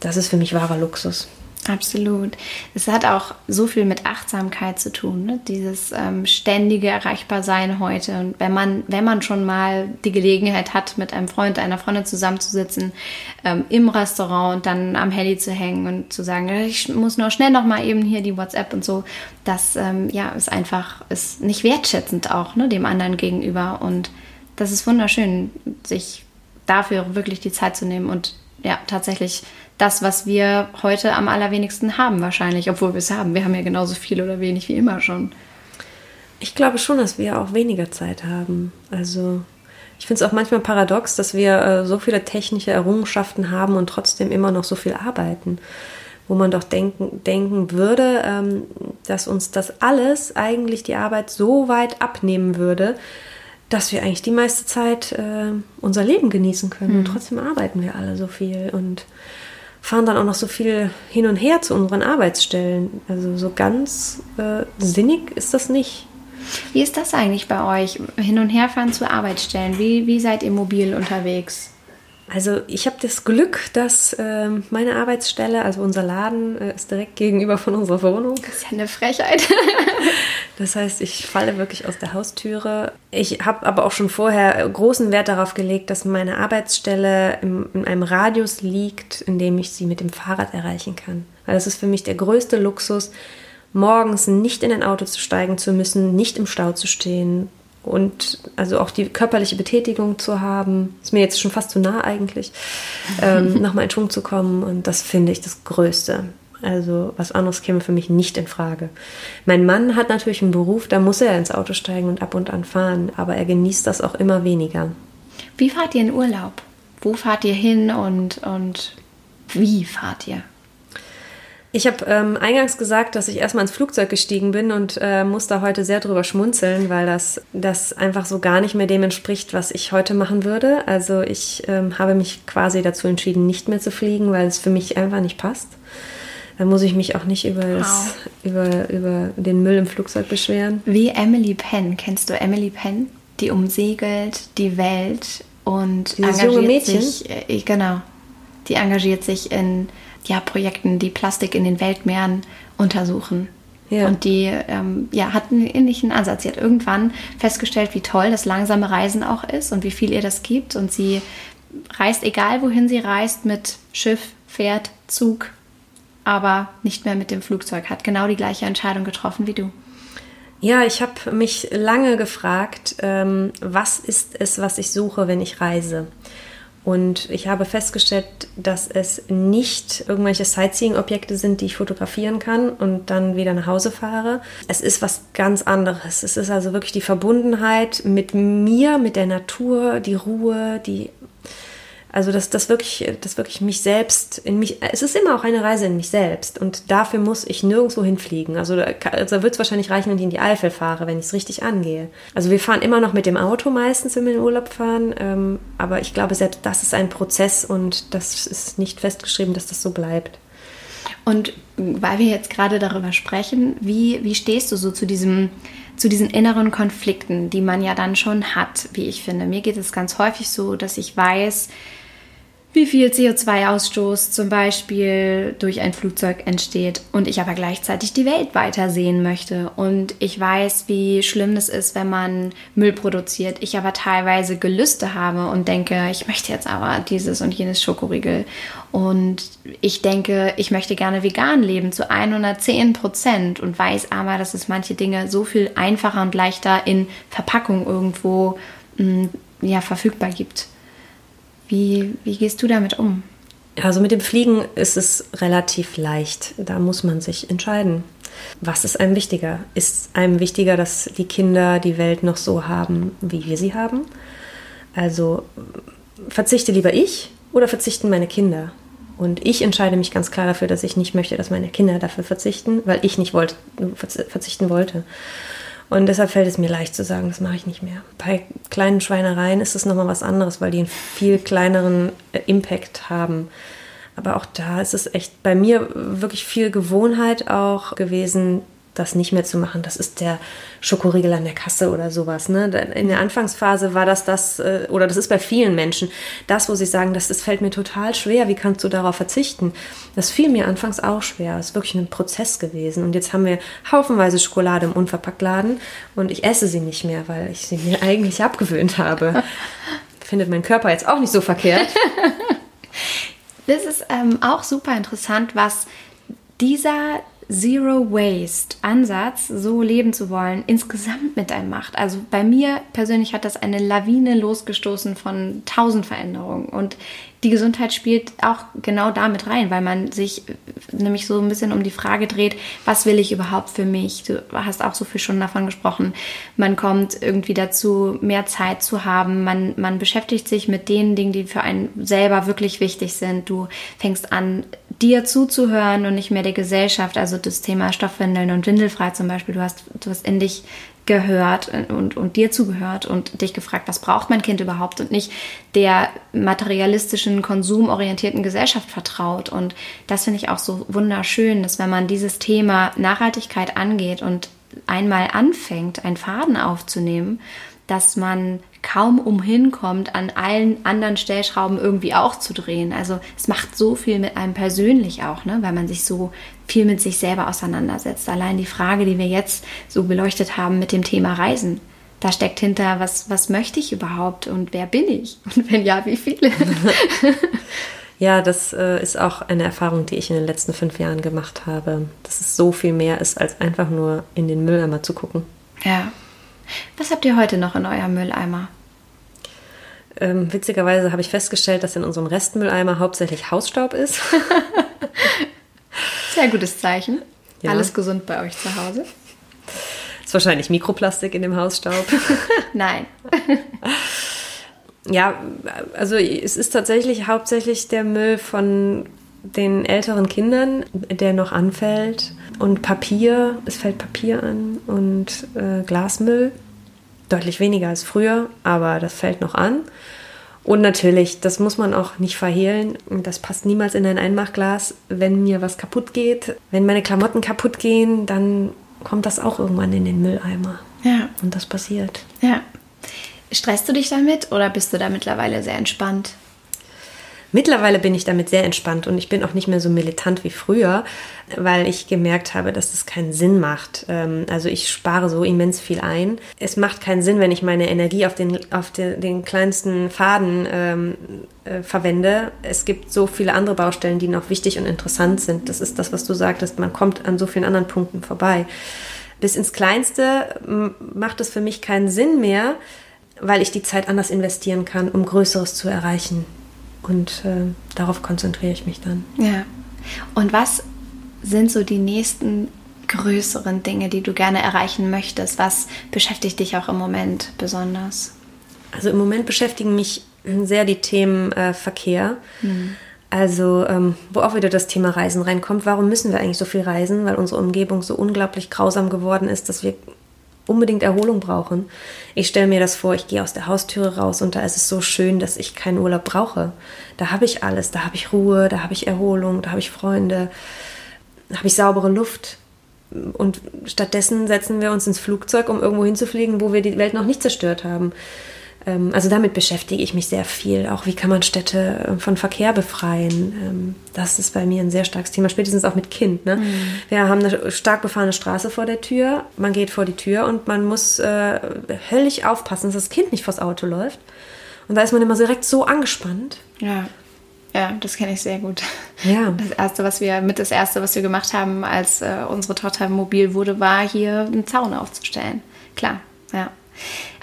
das ist für mich wahrer Luxus. Absolut. Es hat auch so viel mit Achtsamkeit zu tun, ne? dieses ähm, ständige Erreichbarsein heute. Und wenn man, wenn man schon mal die Gelegenheit hat, mit einem Freund, einer Freundin zusammenzusitzen, ähm, im Restaurant und dann am Handy zu hängen und zu sagen, ich muss nur schnell noch mal eben hier die WhatsApp und so, das ähm, ja, ist einfach ist nicht wertschätzend auch ne, dem anderen gegenüber. Und das ist wunderschön, sich dafür wirklich die Zeit zu nehmen und ja, tatsächlich das, was wir heute am allerwenigsten haben, wahrscheinlich, obwohl wir es haben. Wir haben ja genauso viel oder wenig wie immer schon. Ich glaube schon, dass wir auch weniger Zeit haben. Also ich finde es auch manchmal paradox, dass wir äh, so viele technische Errungenschaften haben und trotzdem immer noch so viel arbeiten. Wo man doch denken, denken würde, ähm, dass uns das alles eigentlich die Arbeit so weit abnehmen würde, dass wir eigentlich die meiste Zeit äh, unser Leben genießen können. Mhm. Und trotzdem arbeiten wir alle so viel. Und fahren dann auch noch so viel hin und her zu unseren Arbeitsstellen. Also so ganz äh, sinnig ist das nicht. Wie ist das eigentlich bei euch? Hin und her fahren zu Arbeitsstellen. Wie, wie seid ihr mobil unterwegs? Also ich habe das Glück, dass äh, meine Arbeitsstelle, also unser Laden, äh, ist direkt gegenüber von unserer Wohnung. Das ist ja eine Frechheit. das heißt, ich falle wirklich aus der Haustüre. Ich habe aber auch schon vorher großen Wert darauf gelegt, dass meine Arbeitsstelle im, in einem Radius liegt, in dem ich sie mit dem Fahrrad erreichen kann. Weil das ist für mich der größte Luxus, morgens nicht in ein Auto zu steigen zu müssen, nicht im Stau zu stehen, und also auch die körperliche Betätigung zu haben, ist mir jetzt schon fast zu nah eigentlich, ähm, nochmal in Schwung zu kommen und das finde ich das Größte. Also was anderes käme für mich nicht in Frage. Mein Mann hat natürlich einen Beruf, da muss er ins Auto steigen und ab und an fahren, aber er genießt das auch immer weniger. Wie fahrt ihr in Urlaub? Wo fahrt ihr hin und, und wie fahrt ihr? Ich habe ähm, eingangs gesagt, dass ich erstmal ins Flugzeug gestiegen bin und äh, muss da heute sehr drüber schmunzeln, weil das, das einfach so gar nicht mehr dem entspricht, was ich heute machen würde. Also ich ähm, habe mich quasi dazu entschieden, nicht mehr zu fliegen, weil es für mich einfach nicht passt. Dann muss ich mich auch nicht über, das, über, über den Müll im Flugzeug beschweren. Wie Emily Penn. Kennst du Emily Penn? Die umsegelt die Welt und Dieses junge Mädchen? sich. Äh, genau die engagiert sich in ja, Projekten, die Plastik in den Weltmeeren untersuchen. Ja. Und die ähm, ja, hat einen ähnlichen Ansatz. Sie hat irgendwann festgestellt, wie toll das langsame Reisen auch ist und wie viel ihr das gibt. Und sie reist, egal wohin sie reist, mit Schiff, Pferd, Zug, aber nicht mehr mit dem Flugzeug. Hat genau die gleiche Entscheidung getroffen wie du. Ja, ich habe mich lange gefragt, ähm, was ist es, was ich suche, wenn ich reise? Und ich habe festgestellt, dass es nicht irgendwelche Sightseeing-Objekte sind, die ich fotografieren kann und dann wieder nach Hause fahre. Es ist was ganz anderes. Es ist also wirklich die Verbundenheit mit mir, mit der Natur, die Ruhe, die also dass das wirklich, das wirklich mich selbst in mich. Es ist immer auch eine Reise in mich selbst und dafür muss ich nirgendwo hinfliegen. Also da, also wird es wahrscheinlich reichen, wenn ich in die Eifel fahre, wenn ich es richtig angehe. Also wir fahren immer noch mit dem Auto meistens, wenn wir in den Urlaub fahren, ähm, aber ich glaube selbst das ist ein Prozess und das ist nicht festgeschrieben, dass das so bleibt. Und weil wir jetzt gerade darüber sprechen, wie, wie stehst du so zu diesem zu diesen inneren Konflikten, die man ja dann schon hat, wie ich finde. Mir geht es ganz häufig so, dass ich weiß, wie viel CO2-Ausstoß zum Beispiel durch ein Flugzeug entsteht und ich aber gleichzeitig die Welt weiter sehen möchte. Und ich weiß, wie schlimm es ist, wenn man Müll produziert. Ich aber teilweise Gelüste habe und denke, ich möchte jetzt aber dieses und jenes Schokoriegel. Und ich denke, ich möchte gerne vegan leben zu 110 Prozent und weiß aber, dass es manche Dinge so viel einfacher und leichter in Verpackung irgendwo mm, ja, verfügbar gibt. Wie, wie gehst du damit um? Also mit dem Fliegen ist es relativ leicht. Da muss man sich entscheiden. Was ist einem wichtiger? Ist einem wichtiger, dass die Kinder die Welt noch so haben, wie wir sie haben? Also verzichte lieber ich oder verzichten meine Kinder? Und ich entscheide mich ganz klar dafür, dass ich nicht möchte, dass meine Kinder dafür verzichten, weil ich nicht wollte, verzichten wollte. Und deshalb fällt es mir leicht zu sagen, das mache ich nicht mehr. Bei kleinen Schweinereien ist es nochmal was anderes, weil die einen viel kleineren äh, Impact haben. Aber auch da ist es echt bei mir wirklich viel Gewohnheit auch gewesen, das nicht mehr zu machen. Das ist der Schokoriegel an der Kasse oder sowas. Ne? In der Anfangsphase war das das, äh, oder das ist bei vielen Menschen, das, wo sie sagen, das, das fällt mir total schwer, wie kannst du darauf verzichten? Das fiel mir anfangs auch schwer. Es ist wirklich ein Prozess gewesen. Und jetzt haben wir haufenweise Schokolade im Unverpacktladen und ich esse sie nicht mehr, weil ich sie mir eigentlich abgewöhnt habe. Findet mein Körper jetzt auch nicht so verkehrt. Das ist ähm, auch super interessant, was dieser Zero Waste Ansatz, so leben zu wollen, insgesamt mit einem macht. Also bei mir persönlich hat das eine Lawine losgestoßen von tausend Veränderungen. Und die Gesundheit spielt auch genau damit rein, weil man sich nämlich so ein bisschen um die Frage dreht, was will ich überhaupt für mich? Du hast auch so viel schon davon gesprochen. Man kommt irgendwie dazu, mehr Zeit zu haben. Man, man beschäftigt sich mit den Dingen, die für einen selber wirklich wichtig sind. Du fängst an, dir zuzuhören und nicht mehr der Gesellschaft. Also das Thema Stoffwindeln und Windelfrei zum Beispiel. Du hast, du hast in dich gehört und, und dir zugehört und dich gefragt, was braucht mein Kind überhaupt und nicht der materialistischen, konsumorientierten Gesellschaft vertraut. Und das finde ich auch so wunderschön, dass wenn man dieses Thema Nachhaltigkeit angeht und einmal anfängt, einen Faden aufzunehmen, dass man kaum umhin kommt, an allen anderen Stellschrauben irgendwie auch zu drehen. Also es macht so viel mit einem persönlich auch, ne? weil man sich so viel mit sich selber auseinandersetzt. Allein die Frage, die wir jetzt so beleuchtet haben mit dem Thema Reisen. Da steckt hinter, was, was möchte ich überhaupt und wer bin ich? Und wenn ja, wie viele? Ja, das äh, ist auch eine Erfahrung, die ich in den letzten fünf Jahren gemacht habe. Dass es so viel mehr ist, als einfach nur in den Mülleimer zu gucken. Ja, was habt ihr heute noch in eurem Mülleimer? Ähm, witzigerweise habe ich festgestellt, dass in unserem Restmülleimer hauptsächlich Hausstaub ist. Sehr gutes Zeichen. Ja. Alles gesund bei euch zu Hause. Ist wahrscheinlich Mikroplastik in dem Hausstaub. Nein. ja, also es ist tatsächlich hauptsächlich der Müll von den älteren Kindern, der noch anfällt. Und Papier, es fällt Papier an und äh, Glasmüll. Deutlich weniger als früher, aber das fällt noch an. Und natürlich, das muss man auch nicht verhehlen, das passt niemals in ein Einmachglas. Wenn mir was kaputt geht, wenn meine Klamotten kaputt gehen, dann kommt das auch irgendwann in den Mülleimer. Ja. Und das passiert. Ja. Stresst du dich damit oder bist du da mittlerweile sehr entspannt? Mittlerweile bin ich damit sehr entspannt und ich bin auch nicht mehr so militant wie früher, weil ich gemerkt habe, dass es keinen Sinn macht. Ähm, also ich spare so immens viel ein. Es macht keinen Sinn, wenn ich meine Energie auf den, auf den, den kleinsten Faden ähm, äh, verwende. Es gibt so viele andere Baustellen, die noch wichtig und interessant sind. Das ist das, was du sagtest. Man kommt an so vielen anderen Punkten vorbei. Bis ins Kleinste macht es für mich keinen Sinn mehr, weil ich die Zeit anders investieren kann, um Größeres zu erreichen. Und äh, darauf konzentriere ich mich dann. Ja. Und was sind so die nächsten größeren Dinge, die du gerne erreichen möchtest? Was beschäftigt dich auch im Moment besonders? Also im Moment beschäftigen mich sehr die Themen äh, Verkehr. Mhm. Also, ähm, wo auch wieder das Thema Reisen reinkommt. Warum müssen wir eigentlich so viel reisen? Weil unsere Umgebung so unglaublich grausam geworden ist, dass wir unbedingt Erholung brauchen. Ich stelle mir das vor, ich gehe aus der Haustüre raus und da ist es so schön, dass ich keinen Urlaub brauche. Da habe ich alles, da habe ich Ruhe, da habe ich Erholung, da habe ich Freunde, da habe ich saubere Luft. Und stattdessen setzen wir uns ins Flugzeug, um irgendwo hinzufliegen, wo wir die Welt noch nicht zerstört haben. Ähm, also damit beschäftige ich mich sehr viel. Auch wie kann man Städte äh, von Verkehr befreien? Ähm, das ist bei mir ein sehr starkes Thema, spätestens auch mit Kind. Ne? Mhm. Wir haben eine stark befahrene Straße vor der Tür. Man geht vor die Tür und man muss äh, höllisch aufpassen, dass das Kind nicht vors Auto läuft. Und da ist man immer direkt so angespannt. Ja. Ja, das kenne ich sehr gut. Ja. Das erste, was wir mit das erste, was wir gemacht haben, als äh, unsere Tochter mobil wurde, war hier einen Zaun aufzustellen. Klar, ja.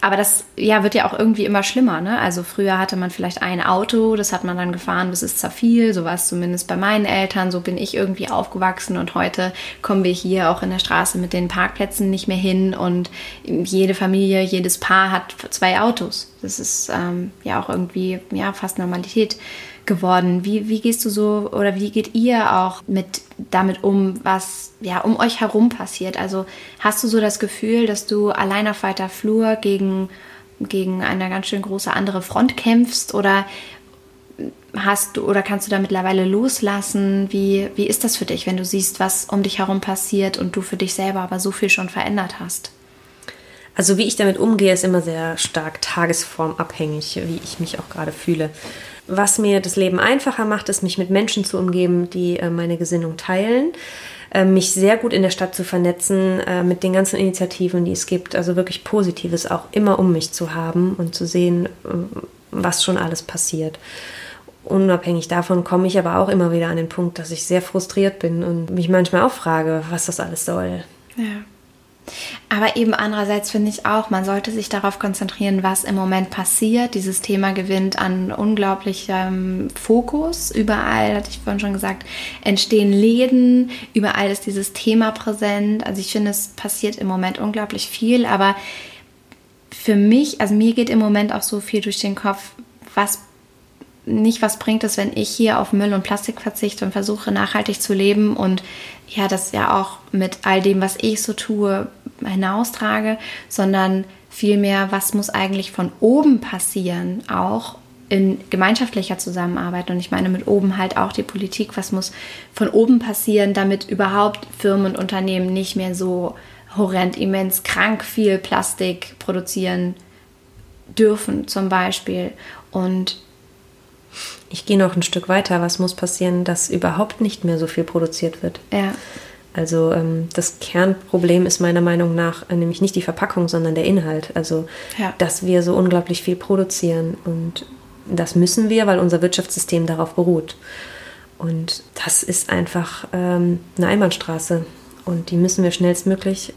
Aber das ja, wird ja auch irgendwie immer schlimmer. Ne? Also früher hatte man vielleicht ein Auto, das hat man dann gefahren, bis es zerfiel. So war es zumindest bei meinen Eltern. So bin ich irgendwie aufgewachsen und heute kommen wir hier auch in der Straße mit den Parkplätzen nicht mehr hin und jede Familie, jedes Paar hat zwei Autos. Das ist ähm, ja auch irgendwie ja, fast Normalität geworden. Wie, wie gehst du so oder wie geht ihr auch mit damit um, was ja um euch herum passiert? Also hast du so das Gefühl, dass du allein auf weiter Flur gegen, gegen eine ganz schön große andere Front kämpfst oder hast du oder kannst du da mittlerweile loslassen? Wie, wie ist das für dich, wenn du siehst, was um dich herum passiert und du für dich selber aber so viel schon verändert hast? Also wie ich damit umgehe, ist immer sehr stark tagesformabhängig, wie ich mich auch gerade fühle. Was mir das Leben einfacher macht, ist, mich mit Menschen zu umgeben, die äh, meine Gesinnung teilen, äh, mich sehr gut in der Stadt zu vernetzen äh, mit den ganzen Initiativen, die es gibt. Also wirklich Positives auch immer um mich zu haben und zu sehen, was schon alles passiert. Unabhängig davon komme ich aber auch immer wieder an den Punkt, dass ich sehr frustriert bin und mich manchmal auch frage, was das alles soll. Ja. Aber eben andererseits finde ich auch, man sollte sich darauf konzentrieren, was im Moment passiert. Dieses Thema gewinnt an unglaublichem Fokus. Überall, hatte ich vorhin schon gesagt, entstehen Läden. Überall ist dieses Thema präsent. Also ich finde, es passiert im Moment unglaublich viel. Aber für mich, also mir geht im Moment auch so viel durch den Kopf, was nicht was bringt es, wenn ich hier auf Müll und Plastik verzichte und versuche nachhaltig zu leben und ja, das ja auch mit all dem, was ich so tue, hinaustrage, sondern vielmehr, was muss eigentlich von oben passieren, auch in gemeinschaftlicher Zusammenarbeit. Und ich meine mit oben halt auch die Politik, was muss von oben passieren, damit überhaupt Firmen und Unternehmen nicht mehr so horrend, immens, krank viel Plastik produzieren dürfen zum Beispiel. Und ich gehe noch ein Stück weiter. Was muss passieren, dass überhaupt nicht mehr so viel produziert wird? Ja. Also ähm, das Kernproblem ist meiner Meinung nach äh, nämlich nicht die Verpackung, sondern der Inhalt. Also ja. dass wir so unglaublich viel produzieren und das müssen wir, weil unser Wirtschaftssystem darauf beruht. Und das ist einfach ähm, eine Einbahnstraße und die müssen wir schnellstmöglich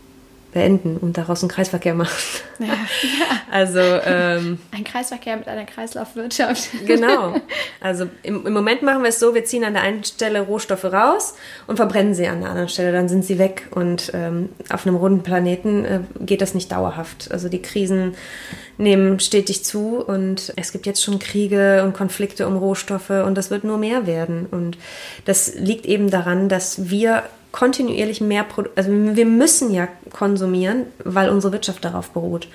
beenden und daraus einen Kreisverkehr machen. Ja, ja. Also ähm, ein Kreisverkehr mit einer Kreislaufwirtschaft. Genau. Also im, im, Moment machen wir es so: Wir ziehen an der einen Stelle Rohstoffe raus und verbrennen sie an der anderen Stelle. Dann sind sie weg und ähm, auf einem runden Planeten äh, geht das nicht dauerhaft. Also die Krisen nehmen stetig zu und es gibt jetzt schon Kriege und Konflikte um Rohstoffe und das wird nur mehr werden. Und das liegt eben daran, dass wir kontinuierlich mehr, also wir müssen ja konsumieren, weil unsere Wirtschaft darauf beruht.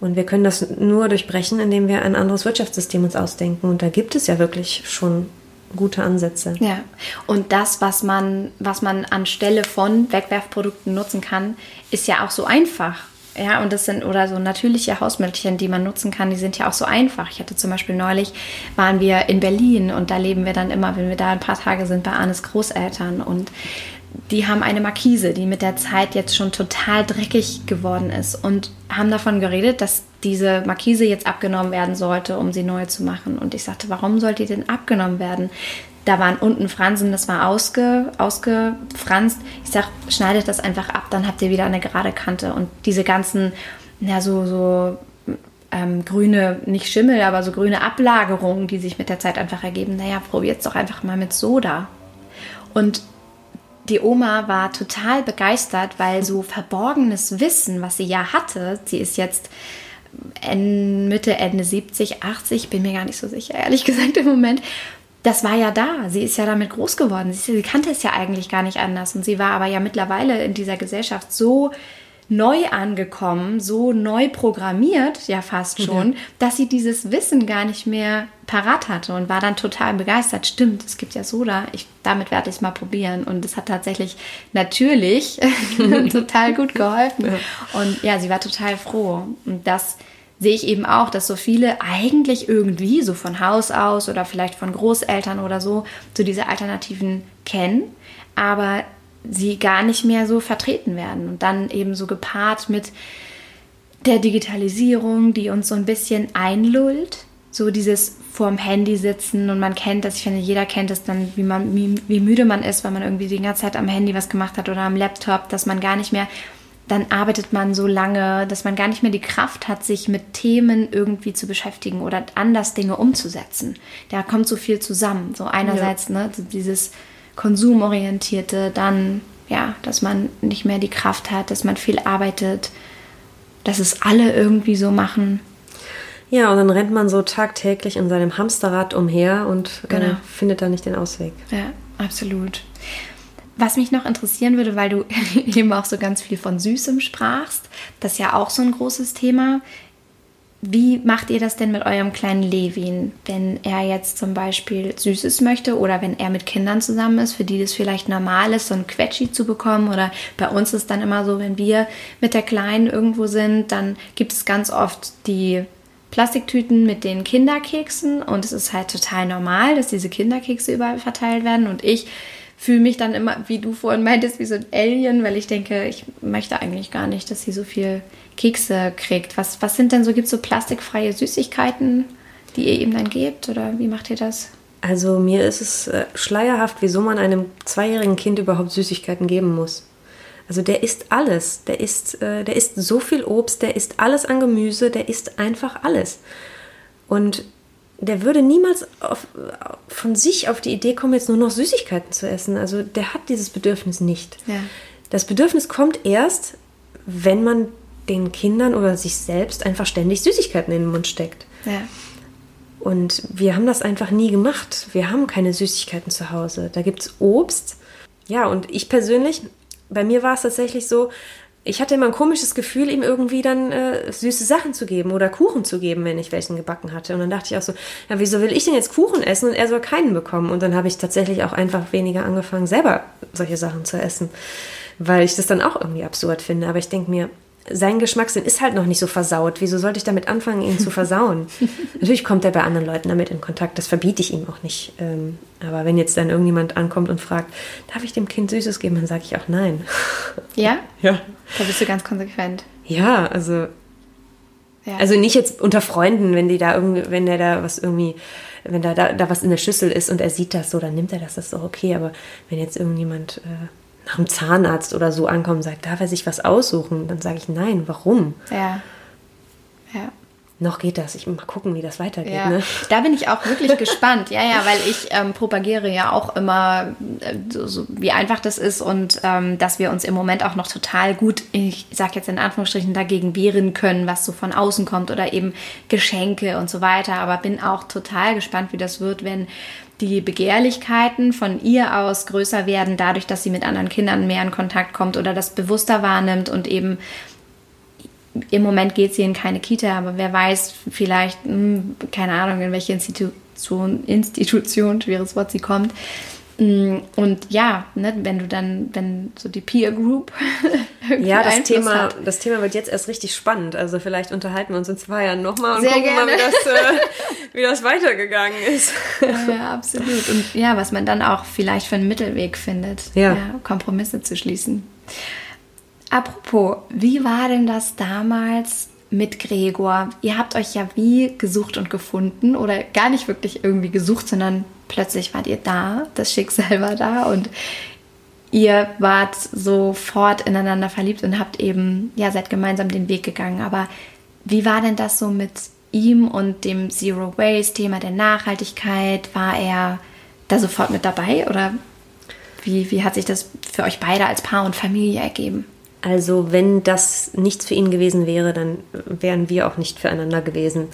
Und wir können das nur durchbrechen, indem wir ein anderes Wirtschaftssystem uns ausdenken. Und da gibt es ja wirklich schon gute Ansätze. Ja. Und das, was man, was man anstelle von Wegwerfprodukten nutzen kann, ist ja auch so einfach. ja, und das sind oder so natürliche Hausmittelchen, die man nutzen kann, die sind ja auch so einfach. Ich hatte zum Beispiel neulich, waren wir in Berlin und da leben wir dann immer, wenn wir da ein paar Tage sind, bei Arnes Großeltern und die haben eine Markise, die mit der Zeit jetzt schon total dreckig geworden ist und haben davon geredet, dass diese Markise jetzt abgenommen werden sollte, um sie neu zu machen. Und ich sagte, warum sollte die denn abgenommen werden? Da waren unten Fransen, das war ausge, ausgefranst. Ich sag, schneidet das einfach ab, dann habt ihr wieder eine gerade Kante. Und diese ganzen, ja, so, so ähm, grüne, nicht Schimmel, aber so grüne Ablagerungen, die sich mit der Zeit einfach ergeben, naja, probiert es doch einfach mal mit Soda. Und die Oma war total begeistert, weil so verborgenes Wissen, was sie ja hatte, sie ist jetzt Mitte, Ende 70, 80, bin mir gar nicht so sicher, ehrlich gesagt im Moment. Das war ja da. Sie ist ja damit groß geworden. Sie, sie kannte es ja eigentlich gar nicht anders. Und sie war aber ja mittlerweile in dieser Gesellschaft so neu angekommen, so neu programmiert, ja fast schon, ja. dass sie dieses Wissen gar nicht mehr parat hatte und war dann total begeistert. Stimmt, es gibt ja Soda, ich, damit werde ich es mal probieren. Und es hat tatsächlich natürlich total gut geholfen. Ja. Und ja, sie war total froh. Und das sehe ich eben auch, dass so viele eigentlich irgendwie so von Haus aus oder vielleicht von Großeltern oder so so diese Alternativen kennen, aber sie gar nicht mehr so vertreten werden. Und dann eben so gepaart mit der Digitalisierung, die uns so ein bisschen einlullt. So dieses vorm Handy sitzen und man kennt das, ich finde, jeder kennt es dann, wie, man, wie, wie müde man ist, weil man irgendwie die ganze Zeit am Handy was gemacht hat oder am Laptop, dass man gar nicht mehr dann arbeitet man so lange, dass man gar nicht mehr die Kraft hat, sich mit Themen irgendwie zu beschäftigen oder anders Dinge umzusetzen. Da kommt so viel zusammen. So einerseits ja. ne, dieses konsumorientierte, dann ja, dass man nicht mehr die Kraft hat, dass man viel arbeitet, dass es alle irgendwie so machen. Ja, und dann rennt man so tagtäglich in seinem Hamsterrad umher und äh, genau. äh, findet da nicht den Ausweg. Ja, absolut. Was mich noch interessieren würde, weil du eben auch so ganz viel von Süßem sprachst, das ist ja auch so ein großes Thema. Wie macht ihr das denn mit eurem kleinen Levin, wenn er jetzt zum Beispiel Süßes möchte oder wenn er mit Kindern zusammen ist, für die das vielleicht normal ist, so ein Quetschi zu bekommen? Oder bei uns ist dann immer so, wenn wir mit der Kleinen irgendwo sind, dann gibt es ganz oft die Plastiktüten mit den Kinderkeksen und es ist halt total normal, dass diese Kinderkekse überall verteilt werden und ich fühle mich dann immer, wie du vorhin meintest, wie so ein Alien, weil ich denke, ich möchte eigentlich gar nicht, dass sie so viel Kekse kriegt. Was, was sind denn so, gibt es so plastikfreie Süßigkeiten, die ihr ihm dann gebt oder wie macht ihr das? Also mir ist es äh, schleierhaft, wieso man einem zweijährigen Kind überhaupt Süßigkeiten geben muss. Also der isst alles, der isst, äh, der isst so viel Obst, der isst alles an Gemüse, der isst einfach alles. Und der würde niemals auf, von sich auf die Idee kommen, jetzt nur noch Süßigkeiten zu essen. Also der hat dieses Bedürfnis nicht. Ja. Das Bedürfnis kommt erst, wenn man den Kindern oder sich selbst einfach ständig Süßigkeiten in den Mund steckt. Ja. Und wir haben das einfach nie gemacht. Wir haben keine Süßigkeiten zu Hause. Da gibt es Obst. Ja, und ich persönlich, bei mir war es tatsächlich so, ich hatte immer ein komisches Gefühl, ihm irgendwie dann äh, süße Sachen zu geben oder Kuchen zu geben, wenn ich welchen gebacken hatte. Und dann dachte ich auch so, ja, wieso will ich denn jetzt Kuchen essen und er soll keinen bekommen? Und dann habe ich tatsächlich auch einfach weniger angefangen, selber solche Sachen zu essen, weil ich das dann auch irgendwie absurd finde. Aber ich denke mir, sein Geschmackssinn ist halt noch nicht so versaut. Wieso sollte ich damit anfangen, ihn zu versauen? Natürlich kommt er bei anderen Leuten damit in Kontakt, das verbiete ich ihm auch nicht. Ähm, aber wenn jetzt dann irgendjemand ankommt und fragt, darf ich dem Kind Süßes geben, dann sage ich auch nein. Ja? Ja. Da bist du ganz konsequent. Ja, also. Ja. Also nicht jetzt unter Freunden, wenn die da irgendwie, wenn der da was irgendwie, wenn da, da, da was in der Schüssel ist und er sieht das so, dann nimmt er das, das ist doch okay. Aber wenn jetzt irgendjemand äh, nach dem Zahnarzt oder so ankommen und sagt, darf er sich was aussuchen? Dann sage ich nein, warum? Ja. Ja. Noch geht das. Ich mal gucken, wie das weitergeht. Ja, ne? Da bin ich auch wirklich gespannt. Ja, ja, weil ich ähm, propagiere ja auch immer, äh, so, so, wie einfach das ist und ähm, dass wir uns im Moment auch noch total gut, ich sage jetzt in Anführungsstrichen, dagegen wehren können, was so von außen kommt oder eben Geschenke und so weiter. Aber bin auch total gespannt, wie das wird, wenn die Begehrlichkeiten von ihr aus größer werden, dadurch, dass sie mit anderen Kindern mehr in Kontakt kommt oder das bewusster wahrnimmt und eben im Moment geht sie in keine Kita, aber wer weiß, vielleicht, hm, keine Ahnung, in welche Institution, Institution, schweres Wort sie kommt, Mm, und ja, ne, wenn du dann, wenn so die Peer Group. ja, das Thema, das Thema wird jetzt erst richtig spannend. Also vielleicht unterhalten wir uns in zwei Jahren nochmal und Sehr gucken gerne. mal, wie das, äh, wie das weitergegangen ist. Ja, absolut. Und ja, was man dann auch vielleicht für einen Mittelweg findet, Ja. Kompromisse zu schließen. Apropos, wie war denn das damals mit Gregor? Ihr habt euch ja wie gesucht und gefunden oder gar nicht wirklich irgendwie gesucht, sondern plötzlich wart ihr da, das Schicksal war da und ihr wart sofort ineinander verliebt und habt eben, ja, seid gemeinsam den Weg gegangen. Aber wie war denn das so mit ihm und dem Zero Waste Thema der Nachhaltigkeit? War er da sofort mit dabei oder wie, wie hat sich das für euch beide als Paar und Familie ergeben? Also wenn das nichts für ihn gewesen wäre, dann wären wir auch nicht füreinander gewesen.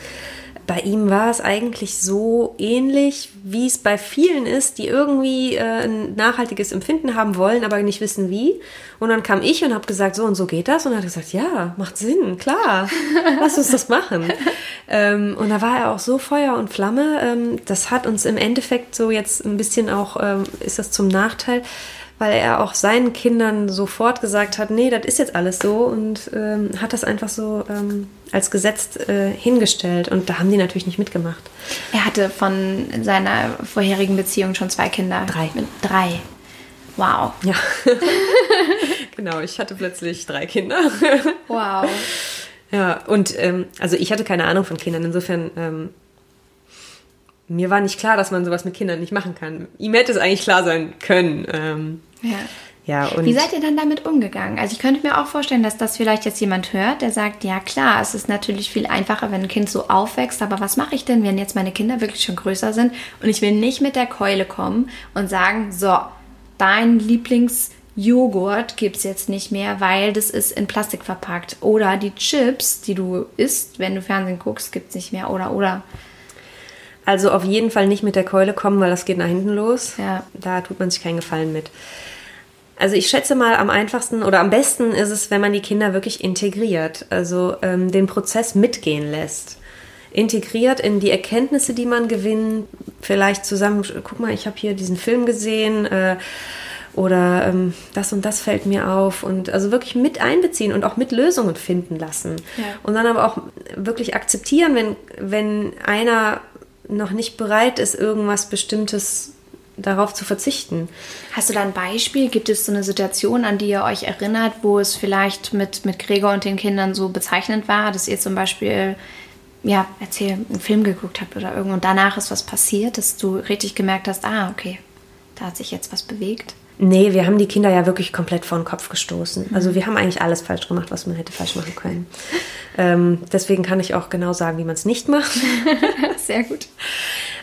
Bei ihm war es eigentlich so ähnlich, wie es bei vielen ist, die irgendwie äh, ein nachhaltiges Empfinden haben wollen, aber nicht wissen wie. Und dann kam ich und habe gesagt, so und so geht das. Und er hat gesagt, ja, macht Sinn, klar, lass uns das machen. ähm, und da war er auch so Feuer und Flamme. Ähm, das hat uns im Endeffekt so jetzt ein bisschen auch, ähm, ist das zum Nachteil, weil er auch seinen Kindern sofort gesagt hat, nee, das ist jetzt alles so und ähm, hat das einfach so ähm, als Gesetz äh, hingestellt. Und da haben die natürlich nicht mitgemacht. Er hatte von seiner vorherigen Beziehung schon zwei Kinder. Drei. Drei. Wow. Ja. genau, ich hatte plötzlich drei Kinder. Wow. ja, und ähm, also ich hatte keine Ahnung von Kindern. Insofern, ähm, mir war nicht klar, dass man sowas mit Kindern nicht machen kann. Ihm hätte es eigentlich klar sein können. Ähm, Ja. ja, Wie seid ihr dann damit umgegangen? Also ich könnte mir auch vorstellen, dass das vielleicht jetzt jemand hört, der sagt, ja klar, es ist natürlich viel einfacher, wenn ein Kind so aufwächst, aber was mache ich denn, wenn jetzt meine Kinder wirklich schon größer sind und ich will nicht mit der Keule kommen und sagen, so, dein Lieblingsjoghurt gibt es jetzt nicht mehr, weil das ist in Plastik verpackt. Oder die Chips, die du isst, wenn du Fernsehen guckst, gibt es nicht mehr. Oder, oder. Also auf jeden Fall nicht mit der Keule kommen, weil das geht nach hinten los. Ja. Da tut man sich keinen Gefallen mit. Also ich schätze mal, am einfachsten oder am besten ist es, wenn man die Kinder wirklich integriert, also ähm, den Prozess mitgehen lässt. Integriert in die Erkenntnisse, die man gewinnt, vielleicht zusammen, guck mal, ich habe hier diesen Film gesehen äh, oder ähm, das und das fällt mir auf und also wirklich mit einbeziehen und auch mit Lösungen finden lassen. Ja. Und dann aber auch wirklich akzeptieren, wenn, wenn einer noch nicht bereit ist, irgendwas Bestimmtes darauf zu verzichten. Hast du da ein Beispiel? Gibt es so eine Situation, an die ihr euch erinnert, wo es vielleicht mit, mit Gregor und den Kindern so bezeichnend war, dass ihr zum Beispiel, ja, erzähl, einen Film geguckt habt oder irgendwo und danach ist was passiert, dass du richtig gemerkt hast, ah, okay, da hat sich jetzt was bewegt? Nee, wir haben die Kinder ja wirklich komplett vor den Kopf gestoßen. Also wir haben eigentlich alles falsch gemacht, was man hätte falsch machen können. ähm, deswegen kann ich auch genau sagen, wie man es nicht macht. Sehr gut.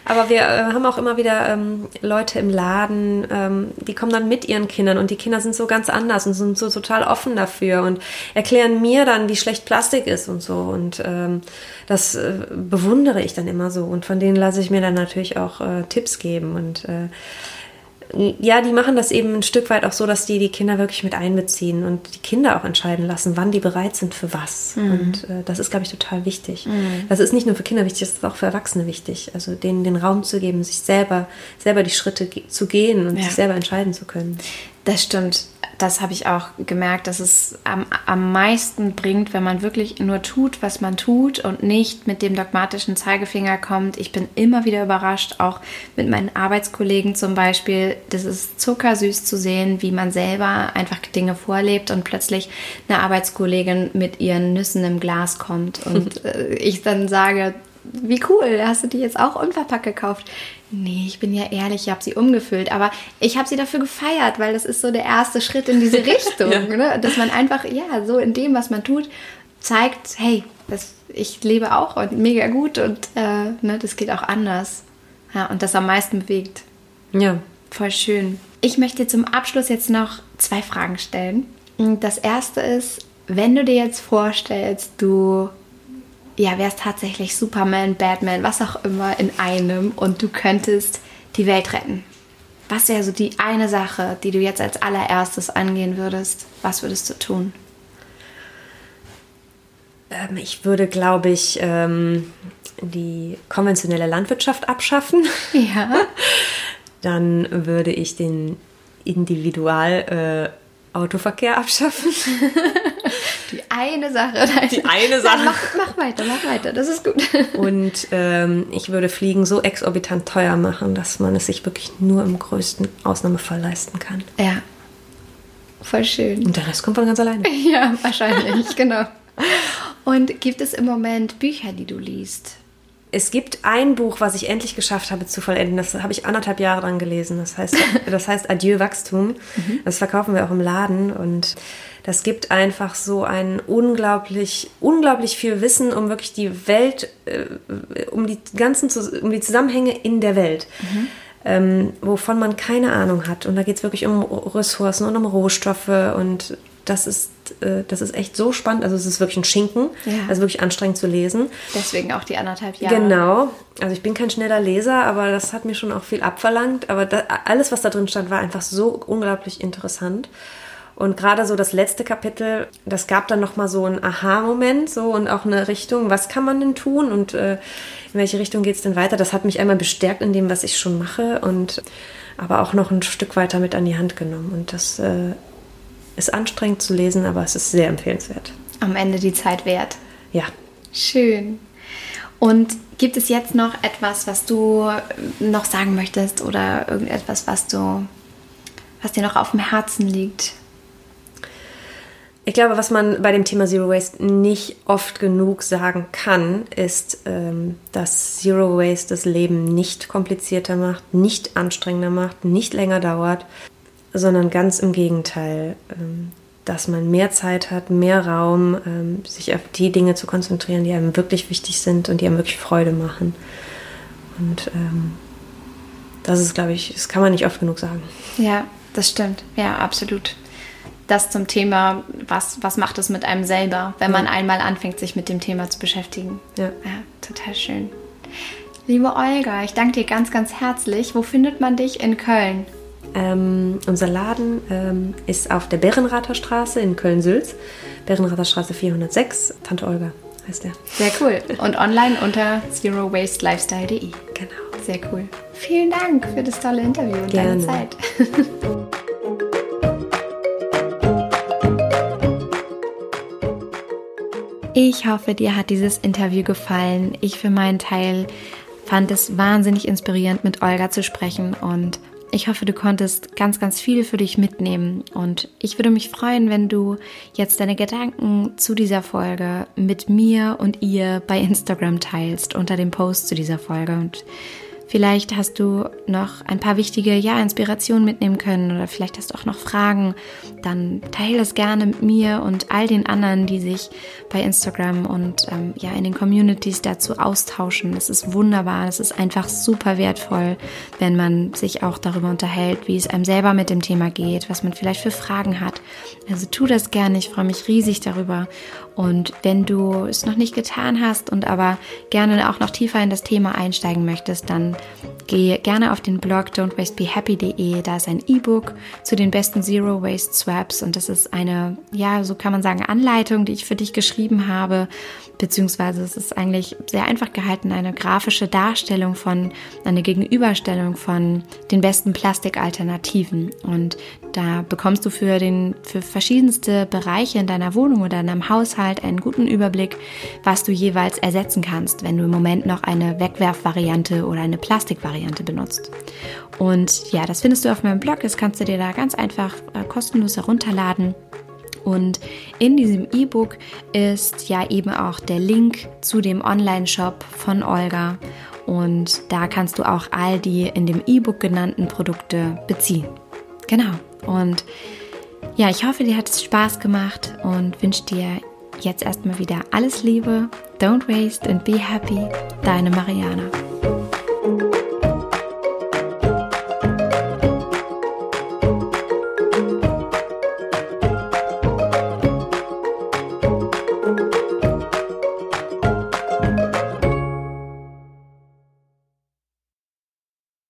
Aber wir äh, haben auch immer wieder ähm, Leute im Laden, ähm, die kommen dann mit ihren Kindern und die Kinder sind so ganz anders und sind so total offen dafür und erklären mir dann, wie schlecht Plastik ist und so. Und ähm, das äh, bewundere ich dann immer so. Und von denen lasse ich mir dann natürlich auch äh, Tipps geben. Und äh, ja, die machen das eben ein Stück weit auch so, dass die die Kinder wirklich mit einbeziehen und die Kinder auch entscheiden lassen, wann die bereit sind für was. Und äh, das ist, glaube ich, total wichtig. Das ist nicht nur für Kinder wichtig, das ist auch für Erwachsene wichtig. Also denen den Raum zu geben, sich selber, selber die Schritte zu gehen und Ja. sich selber entscheiden zu können. Das stimmt. Das habe ich auch gemerkt, dass es am, am meisten bringt, wenn man wirklich nur tut, was man tut und nicht mit dem dogmatischen Zeigefinger kommt. Ich bin immer wieder überrascht, auch mit meinen Arbeitskollegen zum Beispiel. Das ist zuckersüß zu sehen, wie man selber einfach Dinge vorlebt und plötzlich eine Arbeitskollegin mit ihren Nüssen im Glas kommt und äh, ich dann sage, wie cool, hast du die jetzt auch unverpackt gekauft? Nee, ich bin ja ehrlich, ich habe sie umgefüllt, aber ich habe sie dafür gefeiert, weil das ist so der erste Schritt in diese Richtung, Ja. ne? dass man einfach, ja, so in dem, was man tut, zeigt, hey, das, ich lebe auch und mega gut und äh, ne, das geht auch anders. Ja, und das am meisten bewegt. Ja. Voll schön. Ich möchte zum Abschluss jetzt noch zwei Fragen stellen. Das erste ist, wenn du dir jetzt vorstellst, du ja, wärst tatsächlich Superman, Batman, was auch immer in einem und du könntest die Welt retten. Was wäre so die eine Sache, die du jetzt als allererstes angehen würdest? Was würdest du tun? Ähm, ich würde, glaube ich, ähm, die konventionelle Landwirtschaft abschaffen. Ja. Dann würde ich den Individual-Autoverkehr äh, abschaffen. Die eine Sache. Die eine Sache. Nein, mach, mach, weiter, mach weiter, das ist gut. Und ähm, ich würde Fliegen so exorbitant teuer machen, dass man es sich wirklich nur im größten Ausnahmefall leisten kann. Ja, voll schön. Und der Rest kommt von ganz alleine. Ja, wahrscheinlich, genau. Und gibt es im Moment Bücher, die du liest? Es gibt ein Buch, was ich endlich geschafft habe zu vollenden. Das habe ich anderthalb Jahre dran gelesen. Das heißt, das heißt Adieu Wachstum. Das verkaufen wir auch im Laden und das gibt einfach so ein unglaublich, unglaublich viel Wissen um wirklich die Welt, äh, um die ganzen, um die Zusammenhänge in der Welt. Mhm. Ähm, wovon man keine Ahnung hat. Und da geht es wirklich um Ressourcen und um Rohstoffe und das ist, äh, das ist echt so spannend. Also es ist wirklich ein Schinken. Ja. Also wirklich anstrengend zu lesen. Deswegen auch die anderthalb Jahre. Genau. Also ich bin kein schneller Leser, aber das hat mir schon auch viel abverlangt. Aber da, alles, was da drin stand, war einfach so unglaublich interessant. Und gerade so das letzte Kapitel, das gab dann nochmal so einen Aha-Moment so und auch eine Richtung, was kann man denn tun und äh, in welche Richtung geht es denn weiter. Das hat mich einmal bestärkt in dem, was ich schon mache und aber auch noch ein Stück weiter mit an die Hand genommen. Und das äh, ist anstrengend zu lesen, aber es ist sehr empfehlenswert. Am Ende die Zeit wert. Ja. Schön. Und gibt es jetzt noch etwas, was du noch sagen möchtest oder irgendetwas, was du, was dir noch auf dem Herzen liegt? Ich glaube, was man bei dem Thema Zero Waste nicht oft genug sagen kann, ist, ähm, dass Zero Waste das Leben nicht komplizierter macht, nicht anstrengender macht, nicht länger dauert, sondern ganz im Gegenteil, ähm, dass man mehr Zeit hat, mehr Raum, ähm, sich auf die Dinge zu konzentrieren, die einem wirklich wichtig sind und die einem wirklich Freude machen. Und das ist, glaube ich, das kann man nicht oft genug sagen. Ja, das stimmt. Ja, absolut das zum Thema, was, was macht es mit einem selber, wenn man einmal anfängt, sich mit dem Thema zu beschäftigen. Ja. ja, total schön. Liebe Olga, ich danke dir ganz, ganz herzlich. Wo findet man dich in Köln? Ähm, unser Laden ähm, ist auf der Bärenrather Straße in Köln-Sülz. Bärenrather Straße 406. Tante Olga heißt der. Sehr cool. Und online unter zerowaste.lifestyle.de. Genau. Sehr cool. Vielen Dank für das tolle Interview und Gerne. deine Zeit. Ich hoffe, dir hat dieses Interview gefallen. Ich für meinen Teil fand es wahnsinnig inspirierend, mit Olga zu sprechen und ich hoffe, du konntest ganz, ganz viel für dich mitnehmen. Und ich würde mich freuen, wenn du jetzt deine Gedanken zu dieser Folge mit mir und ihr bei Instagram teilst unter dem Post zu dieser Folge. Und Vielleicht hast du noch ein paar wichtige ja, Inspirationen mitnehmen können oder vielleicht hast du auch noch Fragen. Dann teile es gerne mit mir und all den anderen, die sich bei Instagram und ähm, ja in den Communities dazu austauschen. Das ist wunderbar. Das ist einfach super wertvoll, wenn man sich auch darüber unterhält, wie es einem selber mit dem Thema geht, was man vielleicht für Fragen hat. Also tu das gerne. Ich freue mich riesig darüber. Und wenn du es noch nicht getan hast und aber gerne auch noch tiefer in das Thema einsteigen möchtest, dann Geh gerne auf den Blog don'twastebehappy.de, da ist ein E-Book zu den besten Zero Waste Swaps. Und das ist eine, ja, so kann man sagen, Anleitung, die ich für dich geschrieben habe, beziehungsweise es ist eigentlich sehr einfach gehalten, eine grafische Darstellung von, eine Gegenüberstellung von den besten Plastikalternativen. Und da bekommst du für, den, für verschiedenste Bereiche in deiner Wohnung oder in deinem Haushalt einen guten Überblick, was du jeweils ersetzen kannst, wenn du im Moment noch eine Wegwerfvariante oder eine Plastikvariante benutzt. Und ja, das findest du auf meinem Blog. Das kannst du dir da ganz einfach äh, kostenlos herunterladen. Und in diesem E-Book ist ja eben auch der Link zu dem Online-Shop von Olga. Und da kannst du auch all die in dem E-Book genannten Produkte beziehen. Genau. Und ja, ich hoffe, dir hat es Spaß gemacht und wünsche dir jetzt erstmal wieder alles Liebe. Don't waste and be happy. Deine Mariana.